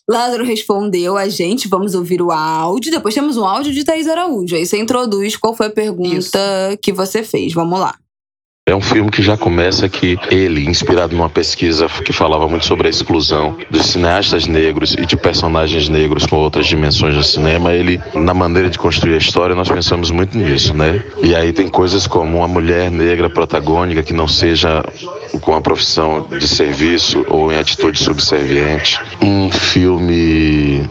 Lázaro respondeu a gente, vamos ouvir o áudio. Depois temos um áudio de Thaís Araújo. Aí você introduz qual foi a pergunta Isso. que você fez. Vamos lá. É um filme que já começa que ele, inspirado numa pesquisa que falava muito sobre a exclusão dos cineastas negros e de personagens negros com outras dimensões do cinema, ele, na maneira de construir a história, nós pensamos muito nisso, né? E aí tem coisas como uma mulher negra protagônica que não seja com a profissão de serviço ou em atitude subserviente. Um filme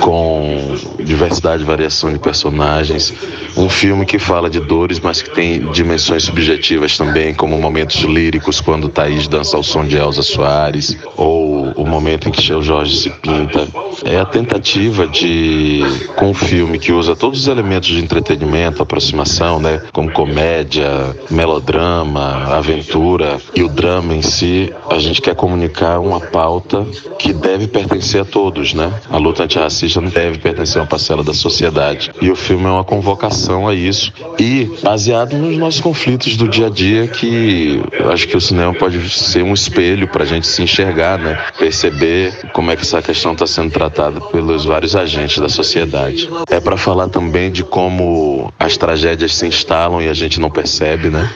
com diversidade e variação de personagens. Um filme que fala de dores, mas que tem dimensões subjetivas também, como momentos líricos, quando Thaís dança ao som de Elza Soares, ou o momento em que o Jorge se pinta. É a tentativa de, com um filme que usa todos os elementos de entretenimento, aproximação, né, como comédia, melodrama, aventura e o drama em si, a gente quer comunicar uma pauta que deve pertencer a todos, né? A luta anti racista não deve pertencer a uma parcela da sociedade. E o filme é uma convocação a isso. E baseado nos nossos conflitos do dia a dia, que acho que o cinema pode ser um espelho para a gente se enxergar, né? Perceber como é que essa questão está sendo tratada pelos vários agentes da sociedade. É para falar também de como as tragédias se instalam e a gente não percebe, né?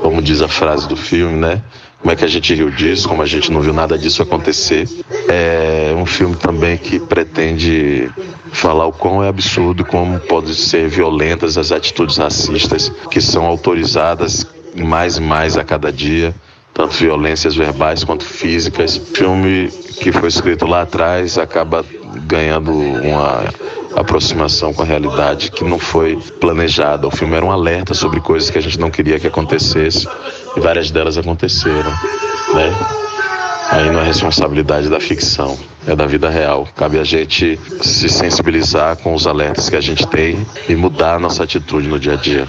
Como diz a frase do filme, né? Como é que a gente riu disso, como a gente não viu nada disso acontecer. É um filme também que pretende falar o quão é absurdo, como podem ser violentas as atitudes racistas que são autorizadas mais e mais a cada dia, tanto violências verbais quanto físicas. Filme que foi escrito lá atrás acaba ganhando uma aproximação com a realidade que não foi planejada. O filme era um alerta sobre coisas que a gente não queria que acontecesse e várias delas aconteceram, né? Aí não é responsabilidade da ficção, é da vida real. Cabe a gente se sensibilizar com os alertas que a gente tem e mudar a nossa atitude no dia a dia.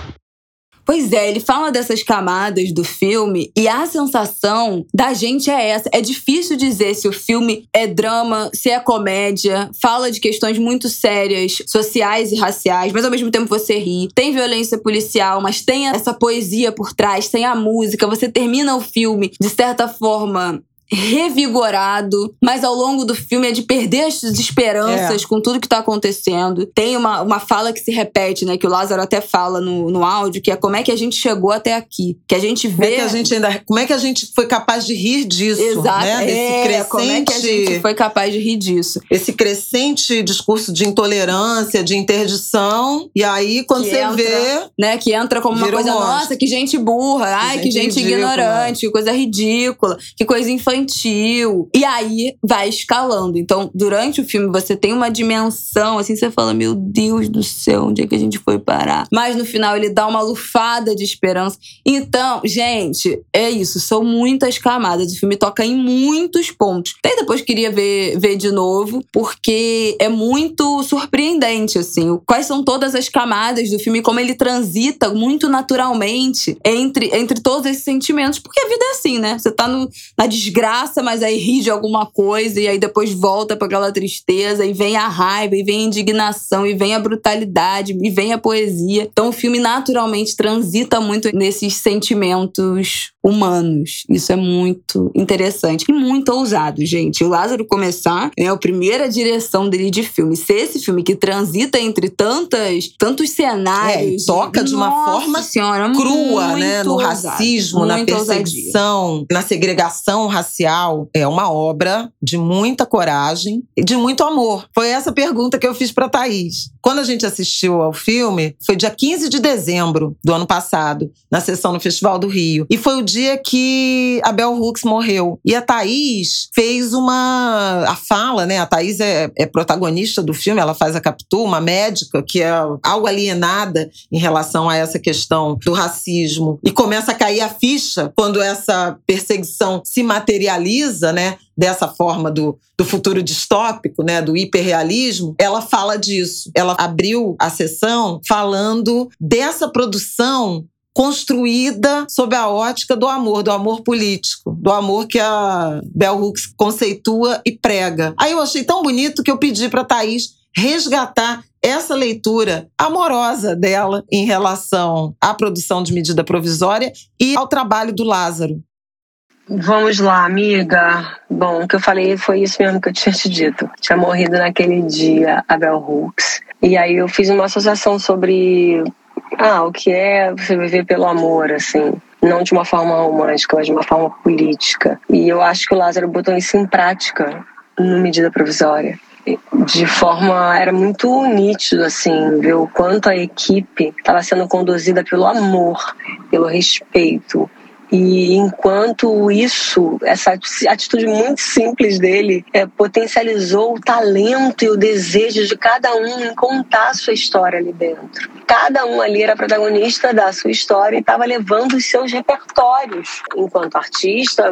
Pois é, ele fala dessas camadas do filme e a sensação da gente é essa. É difícil dizer se o filme é drama, se é comédia, fala de questões muito sérias, sociais e raciais, mas ao mesmo tempo você ri. Tem violência policial, mas tem essa poesia por trás, tem a música. Você termina o filme, de certa forma, revigorado, mas ao longo do filme é de perder as esperanças é. com tudo que tá acontecendo. Tem uma, uma fala que se repete, né? Que o Lázaro até fala no, no áudio, que é como é que a gente chegou até aqui. Que a gente vê. Como é que a gente ainda. Como é que a gente foi capaz de rir disso? Exato. Né? Desse é, crescente, como é que a gente foi capaz de rir disso? Esse crescente discurso de intolerância, de interdição. E aí, quando que você entra, vê. Né, que entra como uma coisa, um nossa, que gente burra, ai, que gente, que gente ignorante, que coisa ridícula, que coisa infantil infantil. E aí vai escalando. Então, durante o filme, você tem uma dimensão, assim, você fala: Meu Deus do céu, onde é que a gente foi parar? Mas no final ele dá uma lufada de esperança. Então, gente, é isso. São muitas camadas. O filme toca em muitos pontos. Até depois queria ver, ver de novo, porque é muito surpreendente, assim. Quais são todas as camadas do filme, como ele transita muito naturalmente entre, entre todos esses sentimentos. Porque a vida é assim, né? Você tá no, na desgraça graça, mas aí ri de alguma coisa e aí depois volta para aquela tristeza e vem a raiva e vem a indignação e vem a brutalidade e vem a poesia. Então o filme naturalmente transita muito nesses sentimentos humanos. Isso é muito interessante e muito ousado, gente. O Lázaro começar é a primeira direção dele de filme. Ser esse filme que transita entre tantas, tantos cenários. É, toca de uma Nossa forma senhora, crua, né? No racismo, na perseguição, ousadia. na segregação racial. É uma obra de muita coragem e de muito amor. Foi essa pergunta que eu fiz para Thaís. Quando a gente assistiu ao filme, foi dia 15 de dezembro do ano passado, na sessão no Festival do Rio. E foi o dia que a Bell Hooks morreu. E a Thaís fez uma. A fala, né? A Thaís é, é protagonista do filme, ela faz a Capitu, uma médica que é algo alienada em relação a essa questão do racismo. E começa a cair a ficha quando essa perseguição se materializa, né? Dessa forma do, do futuro distópico, né, do hiperrealismo, ela fala disso. Ela abriu a sessão falando dessa produção construída sob a ótica do amor, do amor político, do amor que a Bell Hooks conceitua e prega. Aí eu achei tão bonito que eu pedi para Thaís resgatar essa leitura amorosa dela em relação à produção de medida provisória e ao trabalho do Lázaro. Vamos lá, amiga. Bom, o que eu falei foi isso mesmo que eu tinha te dito. Tinha morrido naquele dia a Bell Hooks. E aí eu fiz uma associação sobre ah, o que é você viver pelo amor, assim. Não de uma forma romântica, mas de uma forma política. E eu acho que o Lázaro botou isso em prática no medida provisória de forma era muito nítido assim ver o quanto a equipe estava sendo conduzida pelo amor pelo respeito e enquanto isso, essa atitude muito simples dele, é, potencializou o talento e o desejo de cada um em contar a sua história ali dentro. Cada um ali era protagonista da sua história e estava levando os seus repertórios enquanto artista,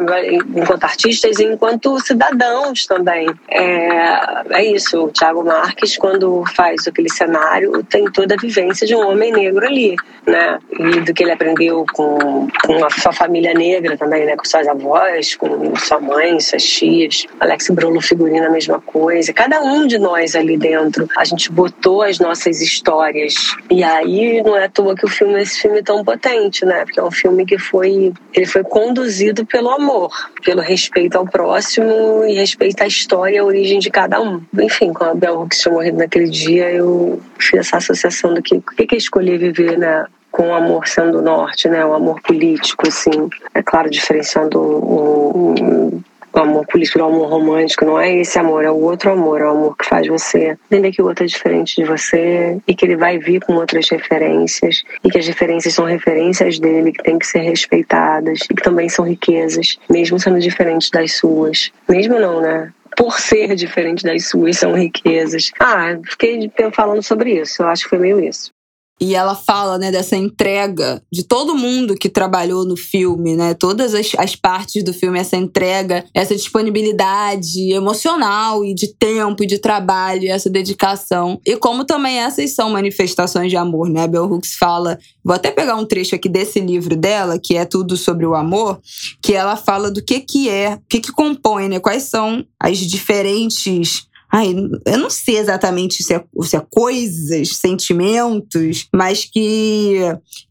enquanto artistas e enquanto cidadãos também. É, é isso, o Thiago Marques, quando faz aquele cenário, tem toda a vivência de um homem negro ali, né? E do que ele aprendeu com, com a sua família negra também, né? Com suas avós, com sua mãe, suas tias. Alex Bruno figurina a mesma coisa. Cada um de nós ali dentro, a gente botou as nossas histórias. E aí não é à toa que o filme esse filme é tão potente, né? Porque é um filme que foi ele foi conduzido pelo amor, pelo respeito ao próximo e respeito à história e à origem de cada um. Enfim, com a Bell Hooks tinha morrido naquele dia, eu fiz essa associação do que o que é escolher viver, né? Com o amor sendo norte, né? O amor político, assim. É claro, diferenciando o, o, o amor político do amor romântico. Não é esse amor, é o outro amor. É o amor que faz você entender que o outro é diferente de você e que ele vai vir com outras referências e que as referências são referências dele, que tem que ser respeitadas e que também são riquezas, mesmo sendo diferentes das suas. Mesmo não, né? por ser diferente das suas, são riquezas. Ah, fiquei falando sobre isso. Eu acho que foi meio isso. E ela fala, né, dessa entrega de todo mundo que trabalhou no filme, né? Todas as, as partes do filme, essa entrega, essa disponibilidade emocional e de tempo e de trabalho, essa dedicação. E como também essas são manifestações de amor, né? Bell Hooks fala, vou até pegar um trecho aqui desse livro dela, que é tudo sobre o amor, que ela fala do que que é, o que que compõe, né? Quais são as diferentes Ai, eu não sei exatamente se é, se é coisas, sentimentos, mas que,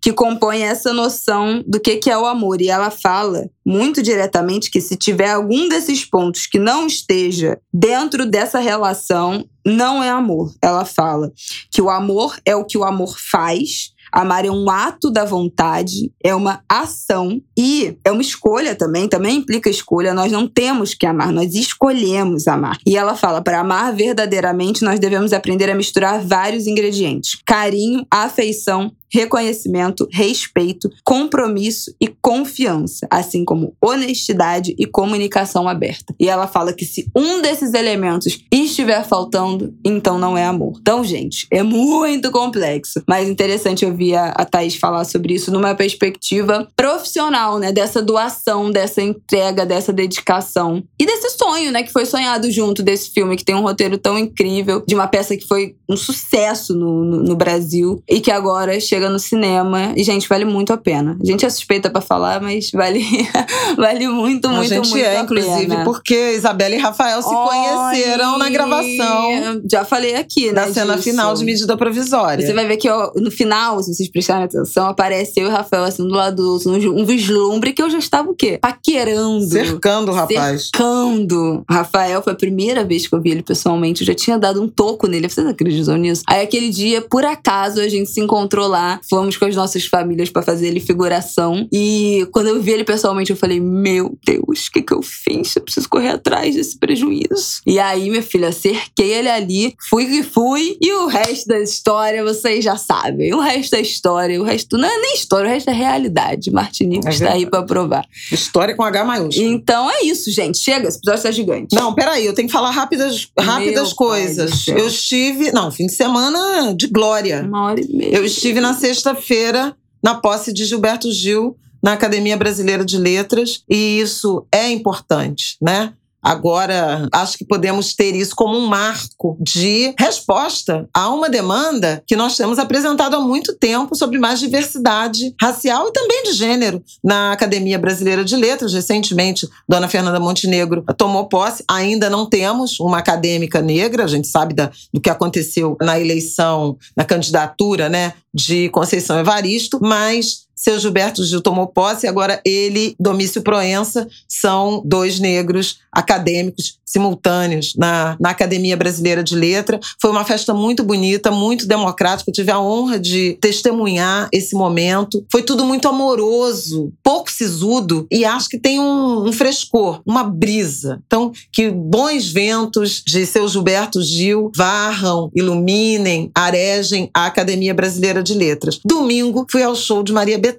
que compõe essa noção do que, que é o amor. E ela fala muito diretamente que se tiver algum desses pontos que não esteja dentro dessa relação, não é amor. Ela fala que o amor é o que o amor faz Amar é um ato da vontade, é uma ação e é uma escolha também, também implica escolha. Nós não temos que amar, nós escolhemos amar. E ela fala: para amar verdadeiramente, nós devemos aprender a misturar vários ingredientes: carinho, afeição, reconhecimento, respeito, compromisso e confiança, assim como honestidade e comunicação aberta. E ela fala que se um desses elementos estiver faltando, então não é amor. Então, gente, é muito complexo, mas interessante ouvir a, a Thaís falar sobre isso numa perspectiva profissional, né? Dessa doação, dessa entrega, dessa dedicação e desse sonho, né? Que foi sonhado junto desse filme, que tem um roteiro tão incrível, de uma peça que foi um sucesso no, no, no Brasil e que agora chega chega no cinema. E, gente, vale muito a pena. A gente é suspeita para falar, mas vale, vale muito, muito, a gente muito é, a inclusive, pena. porque Isabela e Rafael se conheceram na gravação. Já falei aqui, né? Na cena disso. final de medida provisória. Você vai ver que ó, no final, se vocês prestarem atenção, aparece eu e o Rafael assim do lado do outro, um vislumbre que eu já estava o quê? Paquerando. Cercando o rapaz. Cercando. Rafael foi a primeira vez que eu vi ele pessoalmente. Eu já tinha dado um toco nele. Vocês acreditam nisso? Aí aquele dia, por acaso, a gente se encontrou lá fomos com as nossas famílias para fazer ele figuração. E quando eu vi ele pessoalmente, eu falei: Meu Deus, o que, que eu fiz? Eu preciso correr atrás desse prejuízo. E aí, minha filha, cerquei ele ali, fui que fui, e o resto da história vocês já sabem. O resto da história, o resto não é nem história, o resto é realidade. Martinique é está aí para provar. História com H maiúsculo. Então é isso, gente. Chega, esse episódio está gigante. Não, peraí, eu tenho que falar rápidas, rápidas coisas. Eu estive. Não, fim de semana de glória. Uma hora e meia. Eu estive na sexta-feira na posse de Gilberto Gil na Academia Brasileira de Letras e isso é importante, né? Agora, acho que podemos ter isso como um marco de resposta a uma demanda que nós temos apresentado há muito tempo sobre mais diversidade racial e também de gênero na Academia Brasileira de Letras. Recentemente, Dona Fernanda Montenegro tomou posse. Ainda não temos uma acadêmica negra, a gente sabe da, do que aconteceu na eleição, na candidatura né, de Conceição Evaristo, mas seu Gilberto Gil tomou posse, agora ele, Domício Proença, são dois negros acadêmicos simultâneos na, na Academia Brasileira de Letra. Foi uma festa muito bonita, muito democrática. Eu tive a honra de testemunhar esse momento. Foi tudo muito amoroso, pouco sisudo e acho que tem um, um frescor, uma brisa. Então, que bons ventos de seu Gilberto Gil varram, iluminem, arejem a Academia Brasileira de Letras. Domingo, fui ao show de Maria Bethânia,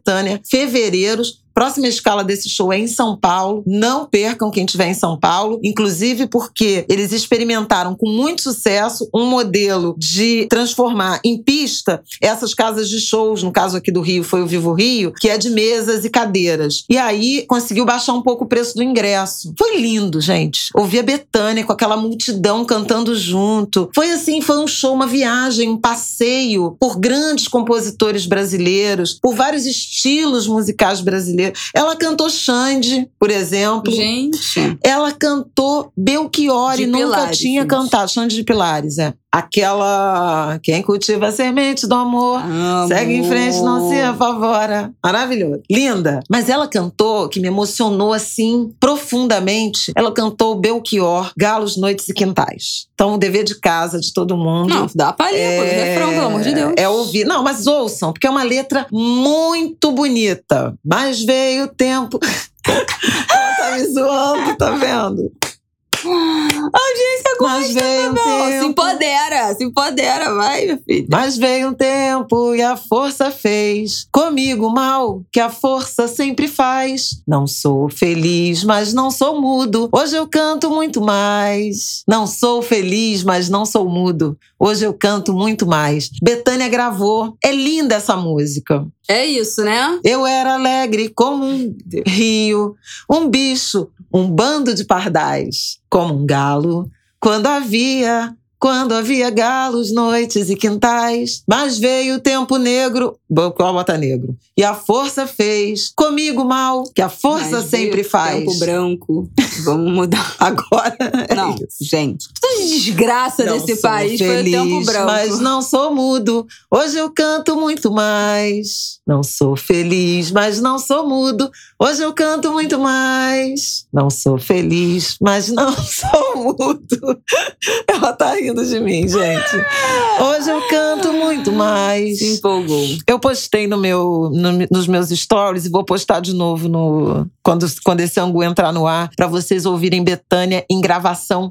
fevereiros, Próxima escala desse show é em São Paulo. Não percam quem estiver em São Paulo, inclusive porque eles experimentaram com muito sucesso um modelo de transformar em pista essas casas de shows, no caso aqui do Rio foi o Vivo Rio, que é de mesas e cadeiras. E aí conseguiu baixar um pouco o preço do ingresso. Foi lindo, gente. Ouvir a Betânia com aquela multidão cantando junto. Foi assim, foi um show, uma viagem, um passeio por grandes compositores brasileiros, por vários estilos musicais brasileiros ela cantou Xande, por exemplo. Gente. Ela cantou Belchior e nunca Pilares, tinha gente. cantado. Xande de Pilares, é. Aquela. Quem cultiva a semente do amor. Amor. Segue em frente, não se apavora. Maravilhoso. Linda. Mas ela cantou, que me emocionou assim profundamente. Ela cantou Belchior, Galos, Noites e Quintais. Então, o dever de casa de todo mundo. Não, dá palhinha, do refrão, pelo amor de Deus. É ouvir. Não, mas ouçam, porque é uma letra muito bonita. Mas veio o tempo. Ela tá me zoando, tá vendo? A audiência gosta, veio um meu irmão. Se tempo. empodera, se empodera, vai, minha filha. Mas veio um tempo e a força fez comigo mal, que a força sempre faz. Não sou feliz, mas não sou mudo. Hoje eu canto muito mais. Não sou feliz, mas não sou mudo. Hoje eu canto muito mais. Betânia gravou. É linda essa música. É isso, né? Eu era alegre como um rio, um bicho, um bando de pardais, como um galo. Quando havia, quando havia galos, noites e quintais, mas veio o tempo negro, qual bota negro? E a força fez comigo mal, que a força Mas sempre faz. Tempo branco. Vamos mudar. Agora é Não, isso. gente. De desgraça Não desse país feliz, foi o tempo branco. Mas não sou mudo. Hoje eu canto muito mais. Não sou feliz, mas não sou mudo. Hoje eu canto muito mais. Não sou feliz, mas não sou mudo. Ela tá rindo de mim, gente. Hoje eu canto muito mais. Se empolgou. Eu postei no meu, no- nos meus stories e vou postar de novo no quando, quando esse ângulo entrar no ar para vocês ouvirem Betânia em gravação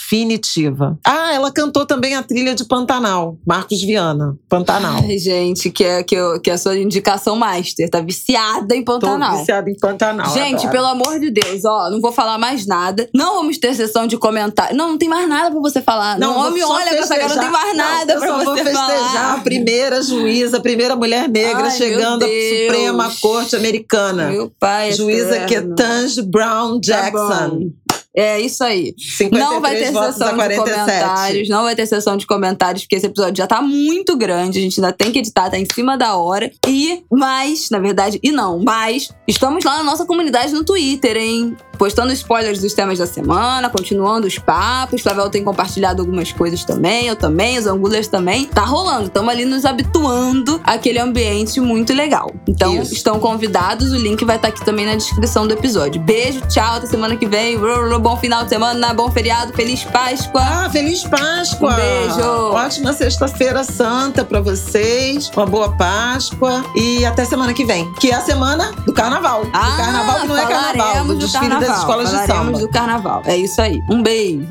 definitiva. Ah, ela cantou também a trilha de Pantanal, Marcos Viana, Pantanal. Ai, gente, que é, que, eu- que é a sua indicação master. Tá viciada em Tô Pantanal. viciada em Pantanal. Gente, agora. pelo amor de Deus, ó, não vou falar mais nada. Não vamos ter sessão de comentário. Não, não tem mais nada pra você falar. Não, me só olha pra essa cara, não tem mais nada não, pra você vou festejar falar. a primeira juíza, a primeira mulher negra Ai, chegando à. Suprema Corte Americana. Meu pai. Juíza eterno. Ketanji Brown Tá. Jackson. É isso aí. 53 Não vai ter sessão de 47. comentários. Não vai ter sessão de comentários, porque esse episódio já tá muito grande. A gente ainda tem que editar, tá em cima da hora. E, mas, na verdade, e não, mas, estamos lá na nossa comunidade no Twitter, hein? Postando spoilers dos temas da semana, continuando os papos. Flavel tem compartilhado algumas coisas também, eu também, os angulers também. Tá rolando, estamos ali nos habituando àquele ambiente muito legal. Então, Isso. estão convidados, o link vai estar aqui também na descrição do episódio. Beijo, tchau, até semana que vem. Bom final de semana, bom feriado, feliz Páscoa. Ah, feliz Páscoa! Um beijo. Ótima sexta-feira santa pra vocês. Uma boa Páscoa e até semana que vem, que é a semana do Carnaval. do Carnaval que não é Carnaval, do do desfile carnaval, das escolas de falaremos samba. do carnaval. É isso aí. Um beijo.